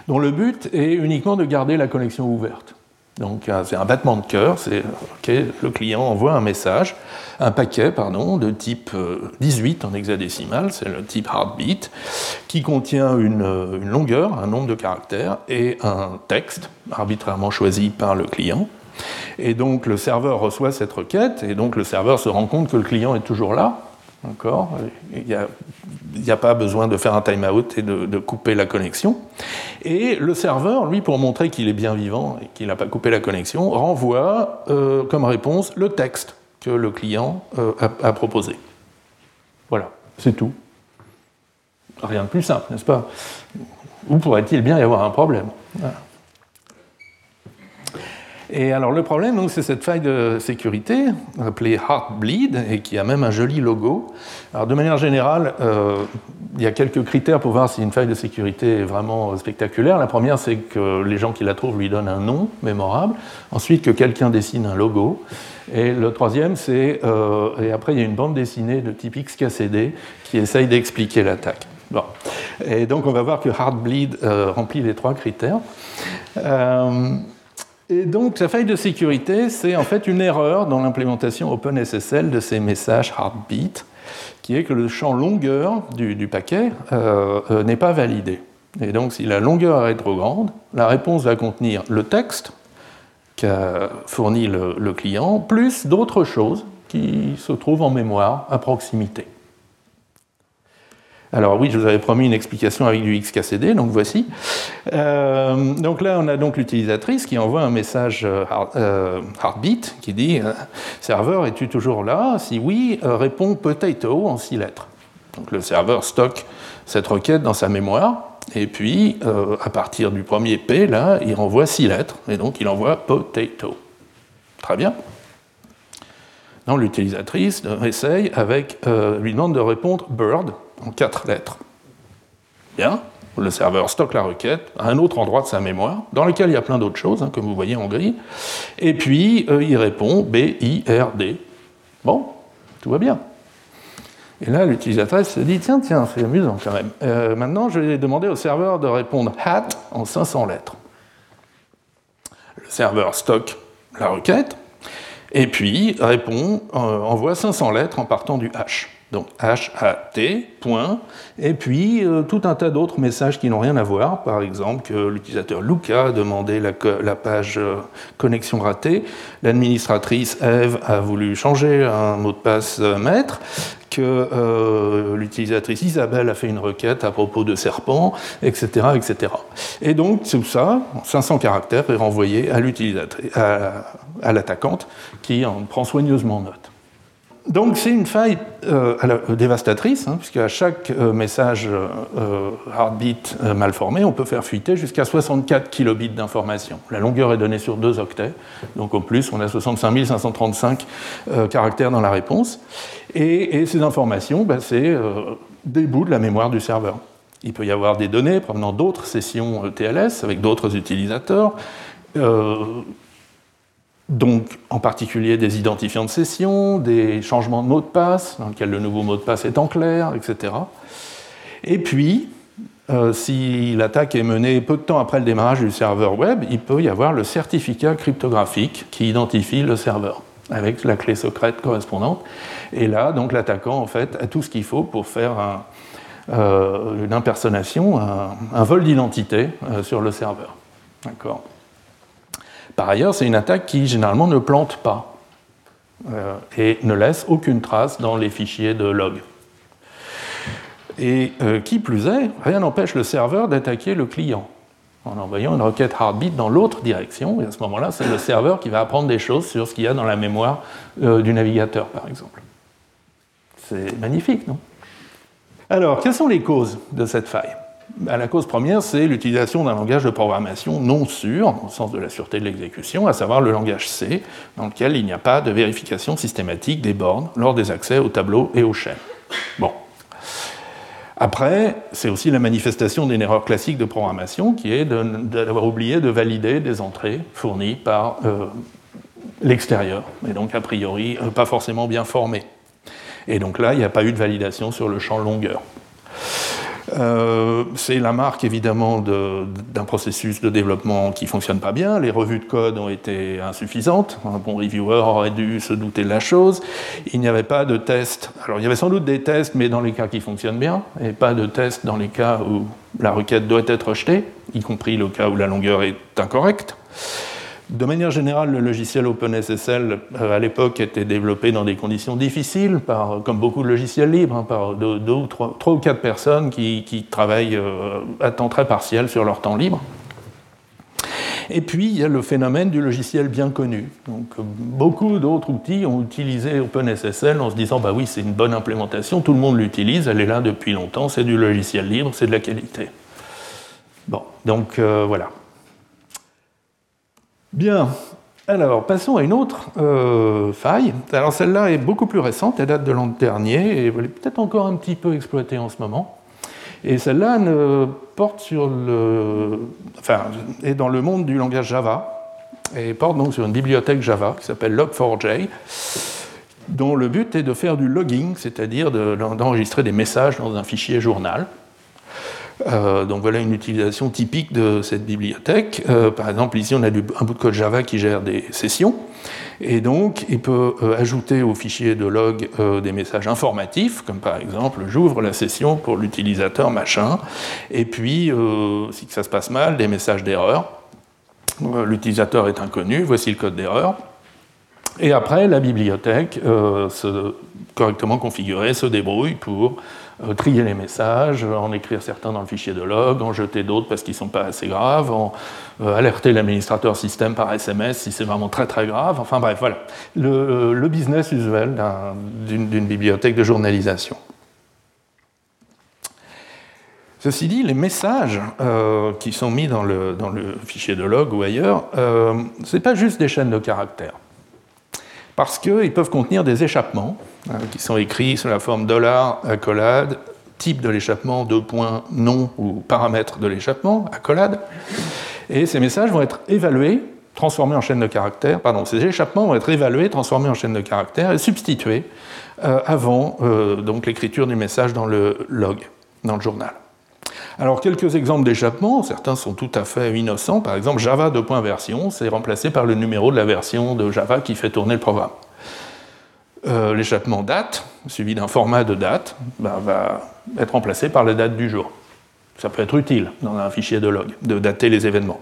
dont le but est uniquement de garder la connexion ouverte. Donc c'est un battement de cœur, c'est le client envoie un message, un paquet pardon, de type 18 euh, en hexadécimal, c'est le type heartbeat, qui contient une, euh, une, longueur, un nombre de caractères et un texte arbitrairement choisi par le client. Et donc le serveur reçoit cette requête et donc le serveur se rend compte que le client est toujours là, il n'y a, pas besoin de faire un time-out et de, couper la connexion. Et le serveur, lui, pour montrer qu'il est bien vivant et qu'il n'a pas coupé la connexion, renvoie euh, comme réponse le texte que le client euh, a, proposé. Voilà, c'est tout. Rien de plus simple, n'est-ce pas? Où pourrait-il bien y avoir un problème? Et alors le problème, c'est cette faille de sécurité appelée Heartbleed et qui a même un joli logo. Alors de manière générale, euh, il y a quelques critères pour voir si une faille de sécurité est vraiment spectaculaire. La première, c'est que les gens qui la trouvent lui donnent un nom mémorable. Ensuite, que quelqu'un dessine un logo. Et le troisième, c'est euh, et après il y a une bande dessinée de type XKCD qui essaye d'expliquer l'attaque. Bon. Et donc on va voir que Heartbleed euh, remplit les trois critères. Et donc, la faille de sécurité, c'est en fait une erreur dans l'implémentation OpenSSL de ces messages Heartbeat, qui est que le champ longueur du, paquet euh, euh, n'est pas validé. Et donc, si la longueur est trop grande, la réponse va contenir le texte qu'a fourni le client, plus d'autres choses qui se trouvent en mémoire à proximité. Alors oui, je vous avais promis une explication avec du XKCD, donc voici. Euh, donc là, on a donc l'utilisatrice qui envoie un message euh, euh, heartbeat qui dit Serveur, es-tu toujours là? Si oui, réponds potato en six lettres. Donc le serveur stocke cette requête dans sa mémoire, et puis à partir du premier P, là, il renvoie six lettres, et donc il envoie potato. Très bien. L'utilisatrice essaye avec, lui demande de répondre bird, en quatre lettres. Bien, le serveur stocke la requête à un autre endroit de sa mémoire, dans lequel il y a plein d'autres choses, hein, comme vous voyez en gris, et puis euh, il répond B-I-R-D. Bon, tout va bien. Et là, l'utilisatrice se dit tiens, tiens, c'est amusant quand même. Euh, maintenant, je vais demander au serveur de répondre hat en 500 lettres. Le serveur stocke la requête, et puis répond, euh, envoie 500 lettres en partant du hash donc H-A-T, point, et puis euh, tout un tas d'autres messages qui n'ont rien à voir, par exemple que l'utilisateur Luca a demandé la, page euh, connexion ratée, l'administratrice Eve a voulu changer un mot de passe euh, maître, que l'utilisatrice Isabelle a fait une requête à propos de serpent, etc. etc. Et donc tout ça, 500 caractères, est renvoyé à l'utilisatrice, à l'attaquante, qui en prend soigneusement note. Donc c'est une faille euh, dévastatrice, hein, puisque à chaque euh, message heartbeat mal formé, on peut faire fuiter jusqu'à 64 kilobits d'information. La longueur est donnée sur 2 octets, donc au plus on a 65 535 caractères dans la réponse. Et, ces informations, ben, c'est des bouts de la mémoire du serveur. Il peut y avoir des données provenant d'autres sessions TLS avec d'autres utilisateurs donc en particulier des identifiants de session, des changements de mot de passe, dans lesquels le nouveau mot de passe est en clair, etc. Et puis, euh, si l'attaque est menée peu de temps après le démarrage du serveur web, il peut y avoir le certificat cryptographique qui identifie le serveur avec la clé secrète correspondante. Et là, donc l'attaquant en fait a tout ce qu'il faut pour faire euh, une impersonnation, un, vol d'identité euh, sur le serveur. D'accord? Par ailleurs, c'est une attaque qui généralement ne plante pas euh, et ne laisse aucune trace dans les fichiers de log. Et euh, qui plus est, rien n'empêche le serveur d'attaquer le client en envoyant une requête heartbeat dans l'autre direction. Et à ce moment-là, c'est le serveur qui va apprendre des choses sur ce qu'il y a dans la mémoire euh, du navigateur, par exemple. C'est magnifique, non? Alors, quelles sont les causes de cette faille? La cause première, c'est l'utilisation d'un langage de programmation non sûr, le sens de la sûreté de l'exécution, à savoir le langage C, dans lequel il n'y a pas de vérification systématique des bornes lors des accès au tableau et aux chaînes. Bon. Après, c'est aussi la manifestation d'une erreur classique de programmation, qui est d'avoir oublié de valider des entrées fournies par euh, l'extérieur, et donc a priori euh, pas forcément bien formées. Et donc là, il n'y a pas eu de validation sur le champ longueur. Euh, c'est la marque évidemment d'un processus de développement qui fonctionne pas bien. Les revues de code ont été insuffisantes. Un bon reviewer aurait dû se douter de la chose. Il n'y avait pas de tests. Alors il y avait sans doute des tests, mais dans les cas qui fonctionnent bien, et pas de tests dans les cas où la requête doit être rejetée, y compris le cas où la longueur est incorrecte. De manière générale, le logiciel OpenSSL euh, à l'époque était développé dans des conditions difficiles, comme beaucoup de logiciels libres, hein, par deux, ou trois, ou quatre personnes qui, travaillent euh, à temps très partiel sur leur temps libre. Et puis, il y a le phénomène du logiciel bien connu. Donc, beaucoup d'autres outils ont utilisé OpenSSL en se disant bah oui, c'est une bonne implémentation, tout le monde l'utilise, elle est là depuis longtemps, c'est du logiciel libre, c'est de la qualité. Bon, donc euh, voilà. Bien, alors passons à une autre euh, faille. Alors celle-là est beaucoup plus récente, elle date de l'an dernier et elle est peut-être encore un petit peu exploitée en ce moment. Et celle-là porte sur enfin, est dans le monde du langage Java et porte donc sur une bibliothèque Java qui s'appelle Log4j, dont le but est de faire du logging, c'est-à-dire d'enregistrer des messages dans un fichier journal. Euh, donc voilà une utilisation typique de cette bibliothèque. Euh, par exemple, ici on a un bout de code Java qui gère des sessions. Et donc, il peut euh, ajouter au fichier de log des messages informatifs, comme par exemple, j'ouvre la session pour l'utilisateur machin, et puis, si ça se passe mal, des messages d'erreur. L'utilisateur est inconnu, voici le code d'erreur. Et après, la bibliothèque, correctement configurée, se débrouille pour euh, trier les messages, en écrire certains dans le fichier de log, en jeter d'autres parce qu'ils ne sont pas assez graves, en euh, alerter l'administrateur système par SMS si c'est vraiment très très grave. Enfin bref, voilà. Le, business usuel d'une bibliothèque de journalisation. Ceci dit, les messages euh, qui sont mis dans le, dans le, fichier de log ou ailleurs, ce n'est pas juste des chaînes de caractères parce qu'ils peuvent contenir des échappements hein, qui sont écrits sous la forme dollar accolade, type de l'échappement, deux points, nom ou paramètre de l'échappement, accolade. Et ces messages vont être évalués, transformés en chaîne de caractères, pardon, ces échappements vont être évalués, transformés en chaîne de caractères et substitués euh, avant euh, donc l'écriture du message dans le log, dans le journal. Alors, quelques exemples d'échappement, certains sont tout à fait innocents. Par exemple, Java 2.version, c'est remplacé par le numéro de la version de Java qui fait tourner le programme. Euh, l'échappement date, suivi d'un format de date, bah, va être remplacé par la date du jour. Ça peut être utile dans un fichier de log, de dater les événements.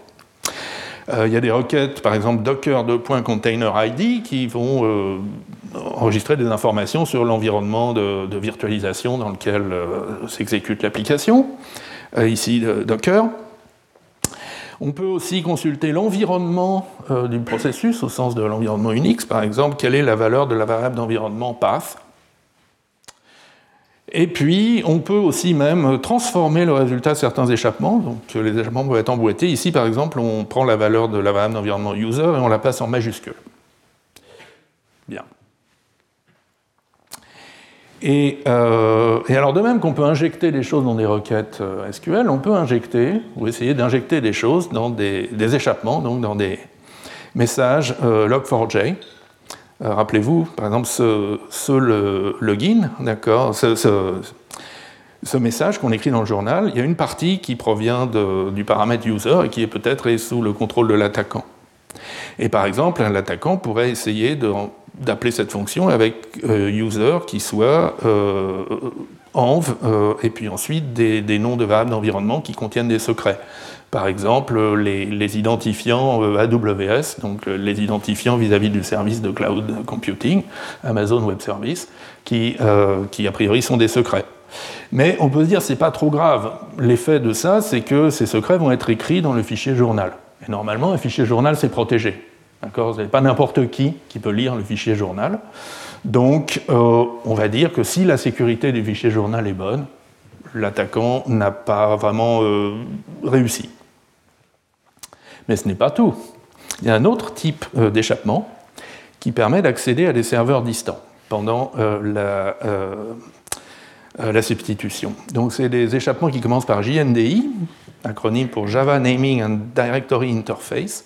Euh, il y a des requêtes, par exemple Docker 2.containerid, qui vont euh, enregistrer des informations sur l'environnement de, virtualisation dans lequel s'exécute l'application. Euh, ici Docker. On peut aussi consulter l'environnement euh, du processus au sens de l'environnement Unix, par exemple, quelle est la valeur de la variable d'environnement path. Et puis, on peut aussi même transformer le résultat de certains échappements. Donc, les échappements peuvent être emboîtés. Ici, par exemple, on prend la valeur de la variable d'environnement user et on la passe en majuscule. Bien. Euh, et, alors de même qu'on peut injecter des choses dans des requêtes euh, SQL, on peut injecter ou essayer d'injecter des choses dans des, échappements, donc dans des messages euh, log4j. Rappelez-vous, par exemple, ce, login, d'accord, ce, message qu'on écrit dans le journal, il y a une partie qui provient du paramètre user et qui est peut-être sous le contrôle de l'attaquant. Et par exemple, l'attaquant pourrait essayer d'appeler cette fonction avec euh, user qui soit euh, env euh, et puis ensuite des, noms de variables d'environnement qui contiennent des secrets. Par exemple, les, identifiants AWS, donc les identifiants vis-à-vis du service de cloud computing, Amazon Web Service, qui, qui a priori sont des secrets. Mais on peut se dire c'est pas trop grave. L'effet de ça, c'est que ces secrets vont être écrits dans le fichier journal. Normalement, un fichier journal, c'est protégé. Vous n'avez pas n'importe qui qui peut lire le fichier journal. Donc, euh, on va dire que si la sécurité du fichier journal est bonne, l'attaquant n'a pas vraiment euh, réussi. Mais ce n'est pas tout. Il y a un autre type euh, d'échappement qui permet d'accéder à des serveurs distants pendant la, substitution. Donc, c'est des échappements qui commencent par JNDI, acronyme pour Java Naming and Directory Interface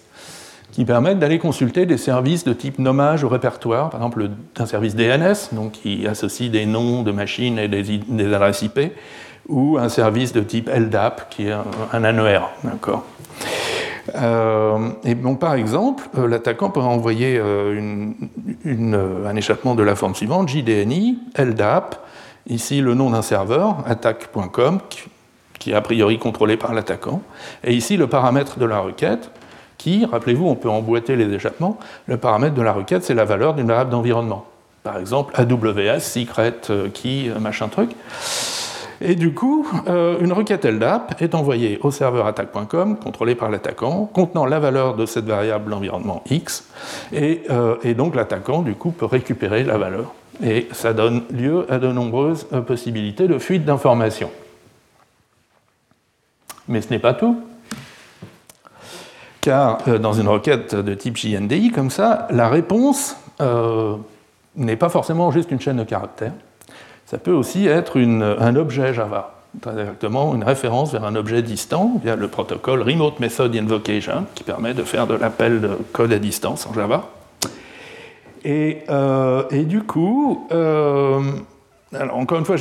qui permettent d'aller consulter des services de type nommage au répertoire, par exemple un service DNS, donc qui associe des noms de machines et des, adresses IP, ou un service de type LDAP, qui est un, un ANER. D'accord euh, et par exemple, euh, l'attaquant peut envoyer euh, un échappement de la forme suivante JDNI, LDAP, ici le nom d'un serveur, attaque.com, qui est a priori contrôlé par l'attaquant, et ici le paramètre de la requête, qui, rappelez-vous, on peut emboîter les échappements, le paramètre de la requête, c'est la valeur d'une variable d'environnement. Par exemple, AWS, secret euh, key, euh, machin truc. Et du coup, euh, une requête LDAP est envoyée au serveur attaque.com, contrôlé par l'attaquant, contenant la valeur de cette variable d'environnement X, et, et donc l'attaquant, du coup, peut récupérer la valeur. Et ça donne lieu à de nombreuses possibilités de fuite d'informations. Mais ce n'est pas tout car euh, dans une requête de type JNDI, comme ça, la réponse euh, n'est pas forcément juste une chaîne de caractères. Ça peut aussi être un objet Java, très exactement une référence vers un objet distant via le protocole Remote Method Invocation, qui permet de faire de l'appel de code à distance en Java. Et, euh, et du coup, alors, encore une fois,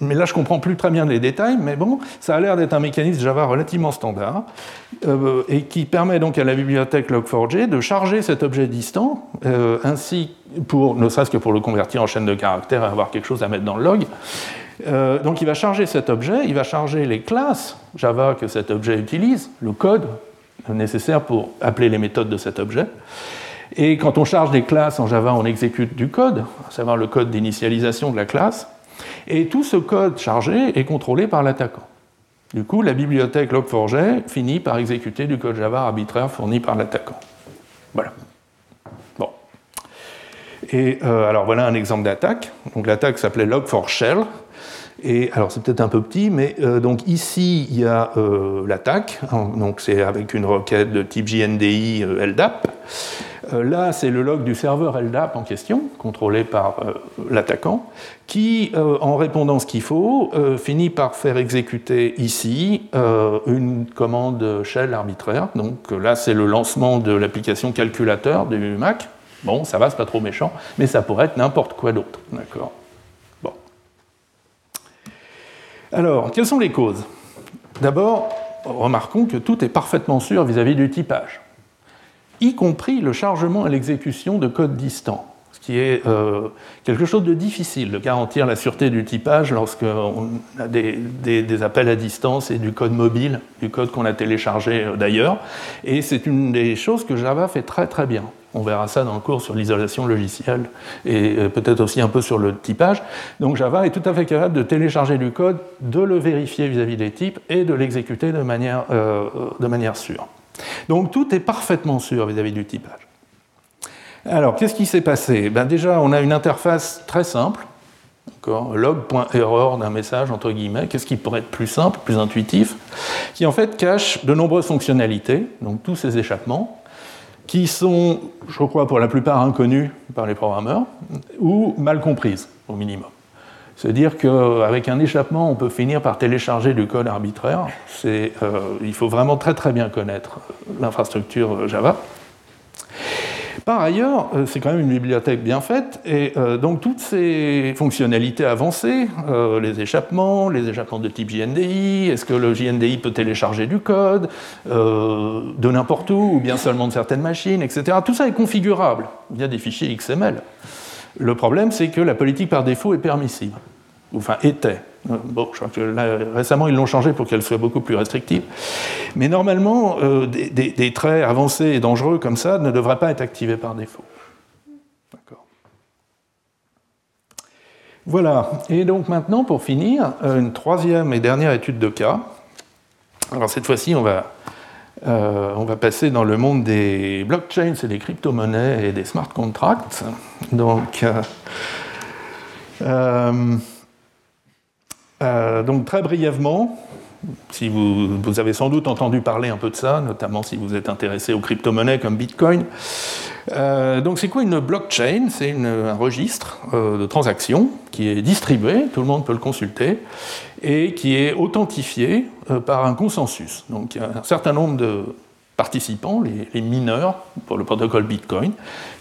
mais là je comprends plus très bien les détails, mais bon, ça a l'air d'être un mécanisme Java relativement standard euh, et qui permet donc à la bibliothèque Log4j de charger cet objet distant, euh, ainsi pour ne serait-ce que pour le convertir en chaîne de caractères et avoir quelque chose à mettre dans le log. Euh, donc il va charger cet objet, il va charger les classes Java que cet objet utilise, le code nécessaire pour appeler les méthodes de cet objet. Et quand on charge des classes en Java, on exécute du code, à savoir le code d'initialisation de la classe. Et tout ce code chargé est contrôlé par l'attaquant. Du coup, la bibliothèque log4j finit par exécuter du code Java arbitraire fourni par l'attaquant. Voilà. Bon. Et euh, alors voilà un exemple d'attaque. Donc l'attaque s'appelait log4shell. Et alors c'est peut-être un peu petit, mais euh, donc ici il y a euh, l'attaque. Donc c'est avec une requête de type JNDI LDAP. Euh, là, c'est le log du serveur LDAP en question, contrôlé par euh, l'attaquant, qui, euh, en répondant ce qu'il faut, finit par faire exécuter ici une commande shell arbitraire. Donc là, c'est le lancement de l'application calculateur du Mac. Bon, ça va, c'est pas trop méchant, mais ça pourrait être n'importe quoi d'autre. D'accord Bon. Alors, quelles sont les causes? D'abord, remarquons que tout est parfaitement sûr vis à -vis du typage y compris le chargement et l'exécution de code distant, ce qui est euh, quelque chose de difficile de garantir la sûreté du typage lorsqu'on a des, appels à distance et du code mobile, du code qu'on a téléchargé euh, d'ailleurs. Et c'est une des choses que Java fait très très bien. On verra ça dans le cours sur l'isolation logicielle et euh, peut-être aussi un peu sur le typage. Donc Java est tout à fait capable de télécharger du code, de le vérifier vis-à-vis des types et de l'exécuter de de manière sûre. Donc tout est parfaitement sûr vis-à-vis du typage. Alors, qu'est-ce qui s'est passé? Ben Déjà, on a une interface très simple, log.error d'un message, entre guillemets, qu'est-ce qui pourrait être plus simple, plus intuitif, qui en fait cache de nombreuses fonctionnalités, donc tous ces échappements, qui sont, je crois, pour la plupart inconnus par les programmeurs, ou mal comprises, au minimum. C'est-à-dire qu'avec un échappement, on peut finir par télécharger du code arbitraire. Euh, il faut vraiment très très bien connaître l'infrastructure Java. Par ailleurs, euh, c'est quand même une bibliothèque bien faite, et euh, donc toutes ces fonctionnalités avancées, euh, les échappements, les échappements de type JNDI, est-ce que le JNDI peut télécharger du code de n'importe où, ou bien seulement de certaines machines, etc. Tout ça est configurable via des fichiers XML. Le problème, c'est que la politique par défaut est permissive, enfin était. Bon, je crois que récemment, ils l'ont changé pour qu'elle soit beaucoup plus restrictive. Mais normalement, euh, des, traits avancés et dangereux comme ça ne devraient pas être activés par défaut. D'accord. Voilà. Et donc maintenant, pour finir, euh, une troisième et dernière étude de cas. Alors cette fois-ci, on va, euh, on va passer dans le monde des blockchains et des crypto-monnaies et des smart contracts. Donc. Donc très brièvement, si vous, avez sans doute entendu parler un peu de ça, notamment si vous êtes intéressé aux crypto-monnaies comme Bitcoin. Euh, donc c'est quoi une blockchain? C'est un registre euh, de transactions qui est distribué, tout le monde peut le consulter, et qui est authentifié par un consensus. Donc il y a un certain nombre de participants, les, mineurs pour le protocole Bitcoin,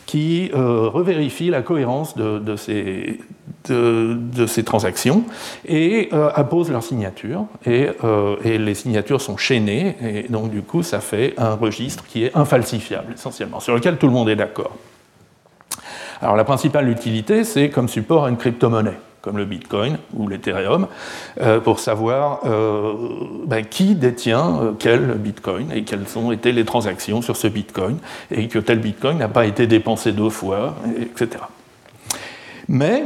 qui euh, revérifient la cohérence de, ces, de, ces, transactions et euh, apposent leur signature. Et, euh, et, les signatures sont chaînées, et donc du coup, ça fait un registre qui est infalsifiable, essentiellement, sur lequel tout le monde est d'accord. Alors la principale utilité, c'est comme support à une crypto-monnaie comme le Bitcoin ou l'Ethereum, euh, pour savoir euh, ben, qui détient quel Bitcoin et quelles ont été les transactions sur ce Bitcoin, et que tel Bitcoin n'a pas été dépensé deux fois, etc. Mais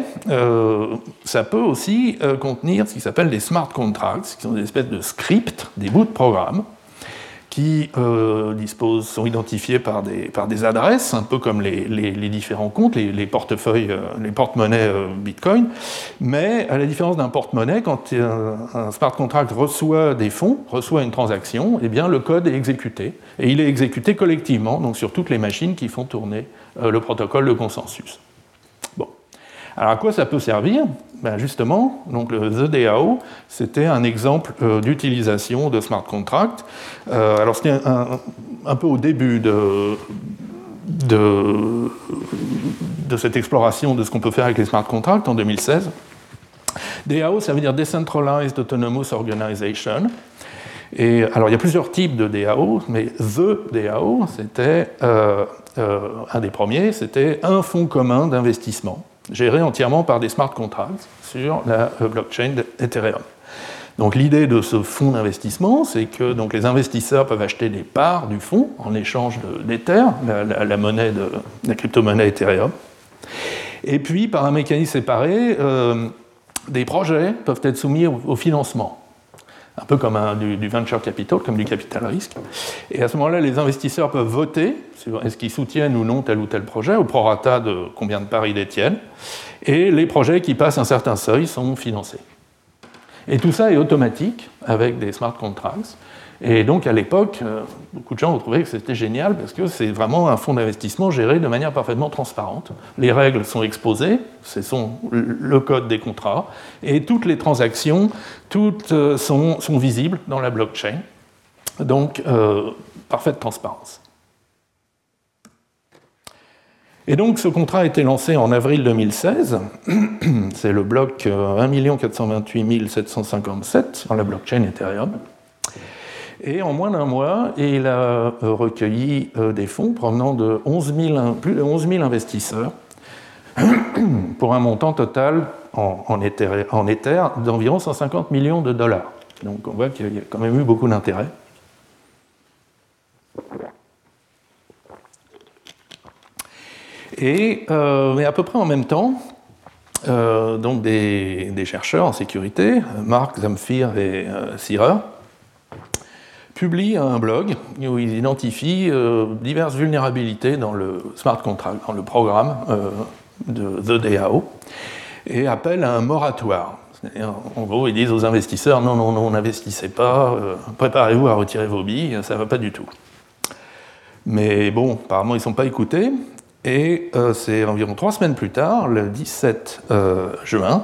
ça peut aussi contenir ce qui s'appelle des smart contracts, qui sont des espèces de scripts, des bouts de programme, qui euh, disposent, sont identifiés par des, par adresses, un peu comme les, différents comptes, les, portefeuilles, euh, les porte-monnaies euh, Bitcoin. Mais à la différence d'un porte-monnaie, quand un, smart contract reçoit des fonds, reçoit une transaction, eh bien le code est exécuté. Et il est exécuté collectivement, donc sur toutes les machines qui font tourner le protocole de consensus. Alors à quoi ça peut servir ben Justement, donc le The DAO, c'était un exemple euh, d'utilisation de smart contract. Euh, alors c'était un, peu au début de, cette exploration de ce qu'on peut faire avec les smart contracts en 2016. DAO, ça veut dire Decentralized Autonomous Organization. Et alors il y a plusieurs types de DAO, mais The DAO, c'était euh, un des premiers, c'était un fonds commun d'investissement géré entièrement par des smart contracts sur la euh, blockchain d'Ethereum. Donc l'idée de ce fonds d'investissement, c'est que donc, les investisseurs peuvent acheter des parts du fonds en échange d'Ether, la, monnaie de la crypto-monnaie Ethereum. Et puis, par un mécanisme séparé, euh, des projets peuvent être soumis au, financement, un peu comme du, venture capital, comme du capital risque. Et à ce moment-là, les investisseurs peuvent voter sur est-ce qu'ils soutiennent ou non tel ou tel projet, au prorata de combien de parts ils détiennent et les projets qui passent un certain seuil sont financés. Et tout ça est automatique avec des smart contracts. Et donc à l'époque, euh, beaucoup de gens ont trouvé que c'était génial parce que c'est vraiment un fonds d'investissement géré de manière parfaitement transparente. Les règles sont exposées, ce sont le code des contrats, et toutes les transactions, toutes euh, sont, visibles dans la blockchain. Donc, euh, parfaite transparence. Et donc ce contrat a été lancé en avril 2016. C'est le bloc 1 428 757 sur la blockchain Ethereum. Et en moins d'un mois, il a euh, recueilli euh, des fonds provenant de 11 plus de 11 000 investisseurs pour un montant total en, en d'environ 150 millions de dollars. Donc on voit qu'il y a quand même eu beaucoup d'intérêt. Et, mais à peu près en même temps, donc des, chercheurs en sécurité, Mark Zamfir et Sirer, publient un blog où ils identifient diverses vulnérabilités dans le smart contract, dans le programme de The DAO, et appellent à un moratoire. En gros, ils disent aux investisseurs non, non, non, n'investissez pas, euh, préparez-vous à retirer vos billes, ça ne va pas du tout. Mais bon, apparemment, ils ne sont pas écoutés. Et euh, c'est environ trois semaines plus tard, le 17 euh, juin,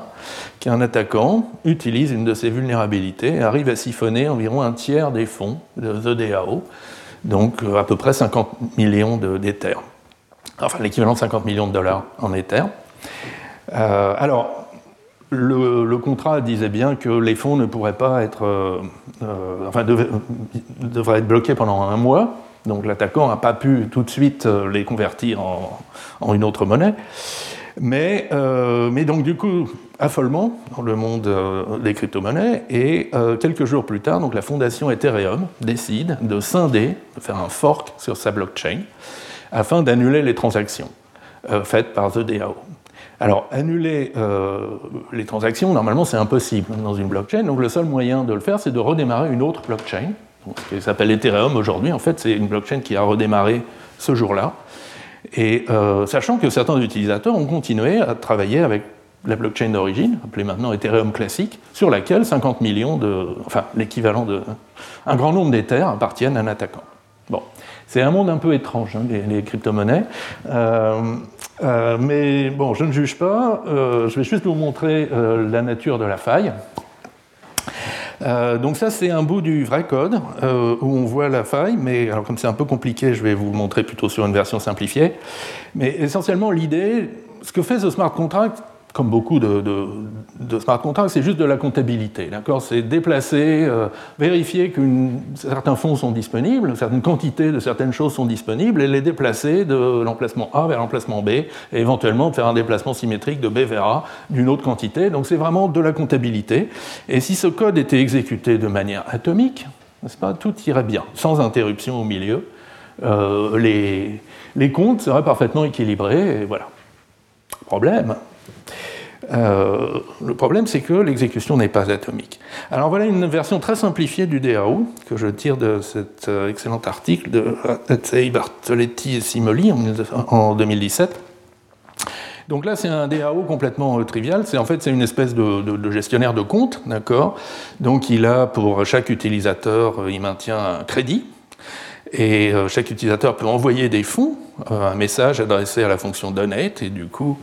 qu'un attaquant utilise une de ces vulnérabilités et arrive à siphonner environ un tiers des fonds de The DAO, donc à peu près 50 millions d'Ether. Enfin, l'équivalent de 50 millions de dollars en Ether. alors, le, contrat disait bien que les fonds ne pourraient pas être, euh, euh, enfin, devraient être bloqués pendant un mois. Donc l'attaquant n'a pas pu tout de suite euh, les convertir en, une autre monnaie. Mais, mais, donc du coup, affolement dans le monde des crypto-monnaies. Et quelques jours plus tard, donc la fondation Ethereum décide de scinder, de faire un fork sur sa blockchain, afin d'annuler les transactions faites par The DAO. Alors, annuler euh, les transactions, normalement, c'est impossible dans une blockchain. Donc, le seul moyen de le faire, c'est de redémarrer une autre blockchain. Ce qui s'appelle Ethereum aujourd'hui, en fait, c'est une blockchain qui a redémarré ce jour-là. Et euh, sachant que certains utilisateurs ont continué à travailler avec la blockchain d'origine, appelée maintenant Ethereum classique, sur laquelle 50 millions de, enfin l'équivalent de, un grand nombre d'Ethers appartiennent à un attaquant. Bon, c'est un monde un peu étrange, hein, les, crypto-monnaies. Euh, euh, mais bon, je ne juge pas. Je vais juste vous montrer la nature de la faille. Donc ça, c'est un bout du vrai code où on voit la faille, mais comme c'est un peu compliqué, je vais vous montrer plutôt sur une version simplifiée. Mais essentiellement, l'idée, ce que fait ce smart contract, comme beaucoup de, smart contracts, c'est juste de la comptabilité. D'accord? C'est déplacer, euh, vérifier que certains fonds sont disponibles, certaines quantités de certaines choses sont disponibles, et les déplacer de l'emplacement A vers l'emplacement B, et éventuellement faire un déplacement symétrique de B vers A d'une autre quantité. Donc c'est vraiment de la comptabilité. Et si ce code était exécuté de manière atomique, n'est-ce pas, tout irait bien, sans interruption au milieu. Euh, les, les comptes seraient parfaitement équilibrés, et voilà. Problème, euh, le problème, c'est que l'exécution n'est pas atomique. Alors voilà une version très simplifiée du DAO que je tire de cet euh, excellent article de Atzei, Bartoletti et Simoli en 2017. Donc là, c'est un DAO complètement euh, trivial. C'est en fait c'est une espèce de, gestionnaire de compte, d'accord? Donc il a pour chaque utilisateur, il maintient un crédit. Et chaque utilisateur peut envoyer des fonds, un message adressé à la fonction donate, et du coup,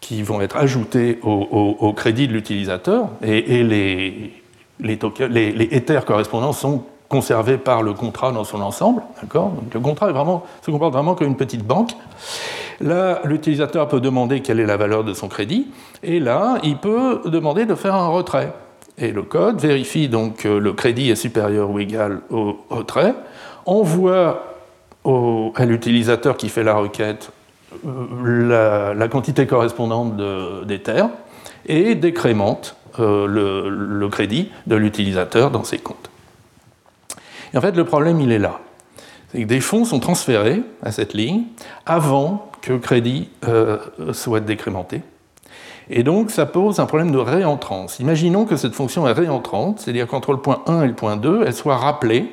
qui vont être ajoutés au, crédit de l'utilisateur et, les, les, Ethers correspondants sont conservés par le contrat dans son ensemble. Le contrat est vraiment, se comporte vraiment comme une petite banque. Là, l'utilisateur peut demander quelle est la valeur de son crédit, et là, il peut demander de faire un retrait. Et le code vérifie donc que le crédit est supérieur ou égal au retrait, envoie à l'utilisateur qui fait la requête la, quantité correspondante d'Ether et décrémente euh, le, crédit de l'utilisateur dans ses comptes. En fait, le problème, il est là. C'est que des fonds sont transférés à cette ligne avant que le crédit euh, soit décrémenté. Et donc, ça pose un problème de réentrance. Imaginons que cette fonction est réentrante, c'est-à-dire qu'entre le point 1 et le point 2, elle soit rappelée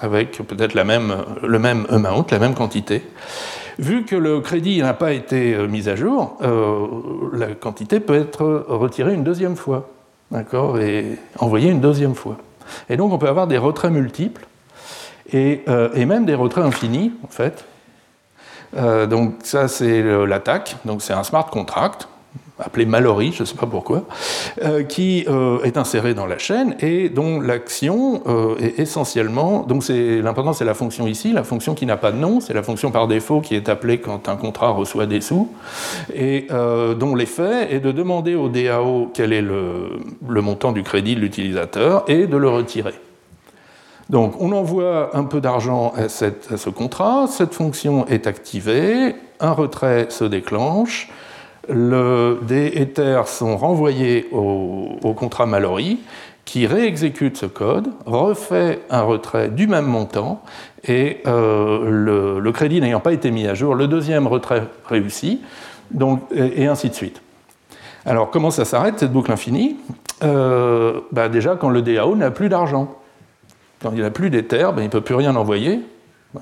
avec peut-être le même amount, la même quantité. Vu que le crédit n'a pas été euh, mis à jour, euh, la quantité peut être retirée une deuxième fois, d'accord, et envoyée une deuxième fois. Et donc on peut avoir des retraits multiples et, euh, et même des retraits infinis, en fait. donc ça c'est l'attaque, donc c'est un smart contract appelé Mallory, je ne sais pas pourquoi, euh, qui euh, est inséré dans la chaîne et dont l'action euh, est essentiellement, donc l'important c'est la fonction ici, la fonction qui n'a pas de nom, c'est la fonction par défaut qui est appelée quand un contrat reçoit des sous, et dont l'effet est de demander au DAO quel est le, montant du crédit de l'utilisateur et de le retirer. Donc on envoie un peu d'argent à, ce contrat, cette fonction est activée, un retrait se déclenche, le, des Ethers sont renvoyés au, contrat Mallory, qui réexécute ce code, refait un retrait du même montant, et euh, le, crédit n'ayant pas été mis à jour, le deuxième retrait réussit, donc, et, ainsi de suite. Alors comment ça s'arrête, cette boucle infinie? Euh, bah, Déjà quand le DAO n'a plus d'argent. Quand il n'a plus d'Ether, ben, il ne peut plus rien envoyer,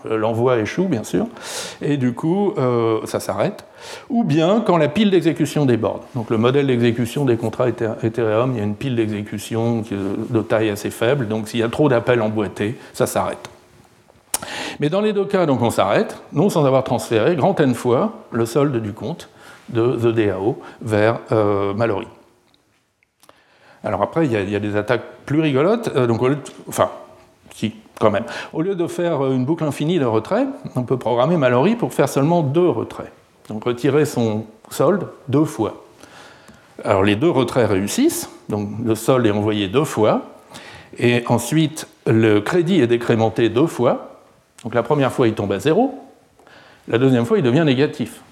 L'envoi échoue, bien sûr, et du coup, euh, ça s'arrête. Ou bien quand la pile d'exécution déborde. Donc le modèle d'exécution des contrats Ethereum, il y a une pile d'exécution de taille assez faible, donc s'il y a trop d'appels emboîtés, ça s'arrête. Mais dans les deux cas, donc on s'arrête, non sans avoir transféré grand N fois le solde du compte de The DAO vers euh, Mallory. Alors après, il y, a, des attaques plus rigolotes, euh, enfin, qui même. Au lieu de faire une boucle infinie de retrait, on peut programmer Mallory pour faire seulement deux retraits. Donc retirer son solde deux fois. Alors les deux retraits réussissent, donc le solde est envoyé deux fois, et ensuite le crédit est décrémenté deux fois. Donc la première fois il tombe à zéro, la deuxième fois il devient négatif.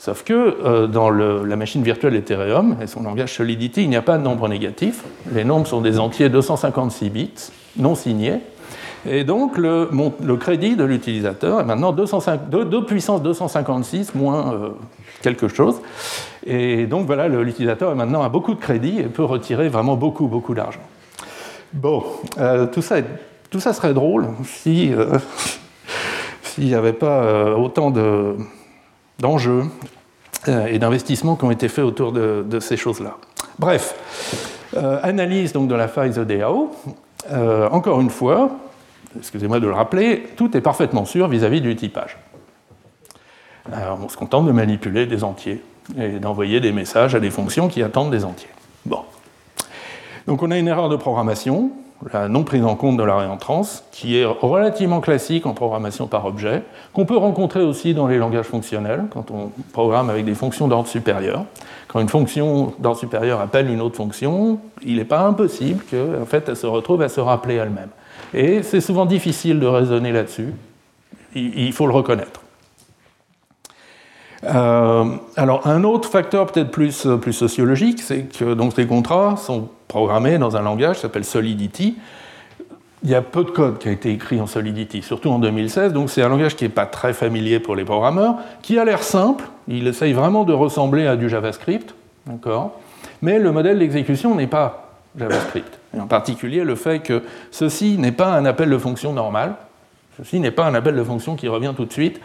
Sauf que euh, dans la machine virtuelle Ethereum et son langage Solidity, il n'y a pas de nombre négatif. Les nombres sont des entiers 256 bits, non signés, et donc le, crédit de l'utilisateur est maintenant 2, puissance 256 moins euh, quelque chose. Et donc voilà, l'utilisateur maintenant a beaucoup de crédit et peut retirer vraiment beaucoup, beaucoup d'argent. Bon, euh, tout, ça tout, ça serait drôle si euh, s'il n'y avait pas autant d'enjeux et d'investissements qui ont été faits autour de, ces choses-là. Bref, analyse donc de la DAO. Encore une fois, excusez-moi de le rappeler, tout est parfaitement sûr vis-à-vis du typage. Alors, on se contente de manipuler des entiers et d'envoyer des messages à des fonctions qui attendent des entiers. Bon. Donc on a une erreur de programmation, la non prise en compte de la réentrance, qui est relativement classique en programmation par objet, qu'on peut rencontrer aussi dans les langages fonctionnels, quand on programme avec des fonctions d'ordre supérieur. Quand une fonction d'ordre supérieur appelle une autre fonction, il n'est pas impossible qu'en fait, elle se retrouve à se rappeler elle-même. Et c'est souvent difficile de raisonner là-dessus. Il faut le reconnaître. Euh, alors un autre facteur peut-être plus, plus sociologique, c'est que donc, les contrats sont programmés dans un langage qui s'appelle Solidity. Il y a peu de code qui a été écrit en Solidity, surtout en 2016, donc c'est un langage qui n'est pas très familier pour les programmeurs, qui a l'air simple, il essaye vraiment de ressembler à du JavaScript, mais le modèle d'exécution n'est pas JavaScript. Et en particulier le fait que ceci n'est pas un appel de fonction normal, ceci n'est pas un appel de fonction qui revient tout de suite,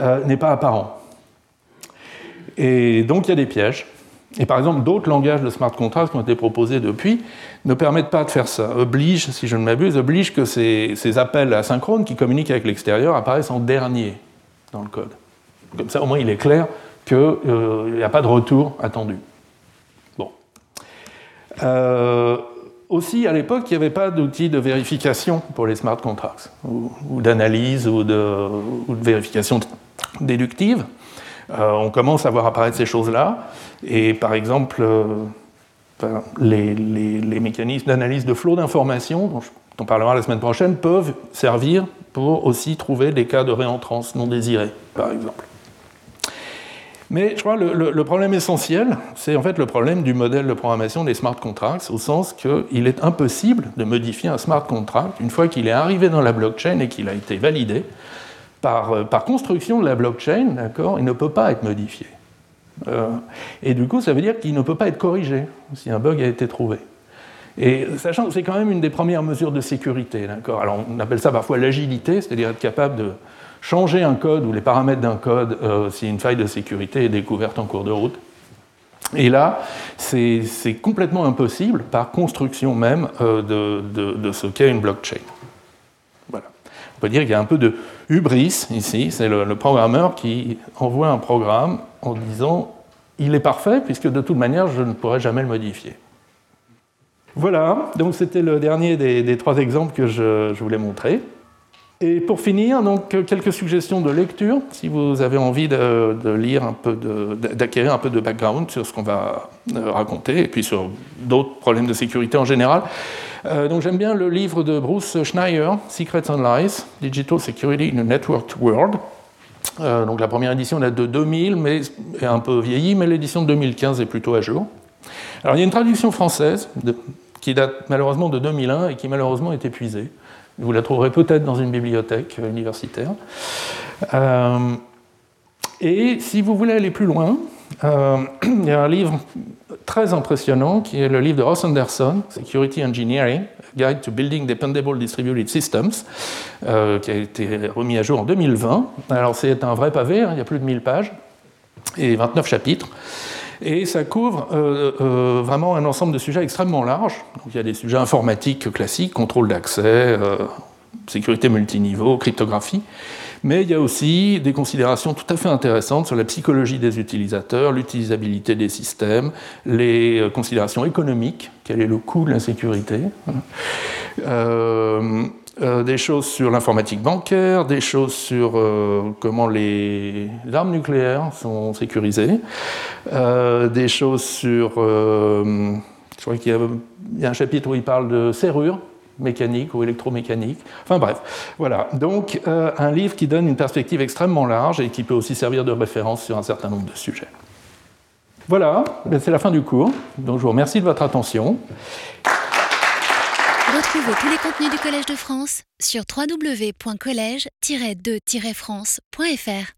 euh, n'est pas apparent. Et donc il y a des pièges. Et par exemple, d'autres langages de smart contracts qui ont été proposés depuis ne permettent pas de faire ça. Oblige, si je ne m'abuse, oblige que ces, appels asynchrones qui communiquent avec l'extérieur apparaissent en dernier dans le code. Comme ça, au moins, il est clair qu'il euh, n'y a pas de retour attendu. Bon. Euh, aussi, à l'époque, il n'y avait pas d'outil de vérification pour les smart contracts, ou, d'analyse, ou de, vérification déductive. Euh, on commence à voir apparaître ces choses-là. Et par exemple, euh, les, mécanismes d'analyse de flot d'informations, dont on parlera la semaine prochaine, peuvent servir pour aussi trouver des cas de réentrance non désirés, par exemple. Mais je crois que le, problème essentiel, c'est en fait le problème du modèle de programmation des smart contracts, au sens qu'il est impossible de modifier un smart contract une fois qu'il est arrivé dans la blockchain et qu'il a été validé. Par, euh, par construction de la blockchain, d'accord, il ne peut pas être modifié. Euh, et du coup, ça veut dire qu'il ne peut pas être corrigé si un bug a été trouvé. Et sachant que c'est quand même une des premières mesures de sécurité, d'accord. Alors on appelle ça parfois l'agilité, c'est-à-dire être capable de changer un code ou les paramètres d'un code euh, si une faille de sécurité est découverte en cours de route. Et là, c'est complètement impossible par construction même de, ce qu'est une blockchain. On peut dire qu'il y a un peu de hubris ici, c'est le, programmeur qui envoie un programme en disant il est parfait puisque de toute manière je ne pourrai jamais le modifier. Voilà, donc c'était le dernier des, trois exemples que je voulais montrer. Et pour finir, donc, quelques suggestions de lecture, si vous avez envie de, lire un peu, d'acquérir un peu de background sur ce qu'on va euh, raconter, et puis sur d'autres problèmes de sécurité en général. Euh, donc j'aime bien le livre de Bruce Schneier, Secrets and Lies, Digital Security in a Networked World. Euh, donc la première édition date de 2000, mais est un peu vieillie, mais l'édition de 2015 est plutôt à jour. Alors il y a une traduction française qui date malheureusement de 2001 et qui malheureusement est épuisée. Vous la trouverez peut-être dans une bibliothèque universitaire. et si vous voulez aller plus loin, il y a un livre très impressionnant qui est le livre de Ross Anderson, Security Engineering, Guide to Building Dependable Distributed Systems, euh, qui a été remis à jour en 2020. Alors c'est un vrai pavé, hein, il y a plus de 1000 pages et 29 chapitres. Et ça couvre euh, euh, vraiment un ensemble de sujets extrêmement larges. Il y a des sujets informatiques classiques, contrôle d'accès, sécurité multiniveau, cryptographie. Mais il y a aussi des considérations tout à fait intéressantes sur la psychologie des utilisateurs, l'utilisabilité des systèmes, les euh, considérations économiques, quel est le coût de l'insécurité, euh, euh, des choses sur l'informatique bancaire, des choses sur comment les armes nucléaires sont sécurisées, des choses sur... je crois qu'il y, y, a un chapitre où il parle de serrures mécanique ou électromécanique. Enfin bref, voilà. Donc euh, un livre qui donne une perspective extrêmement large et qui peut aussi servir de référence sur un certain nombre de sujets. Voilà, ben, c'est la fin du cours. Donc je vous remercie de votre attention. Retrouvez tous les contenus du Collège de France sur www.colège-2-france.fr.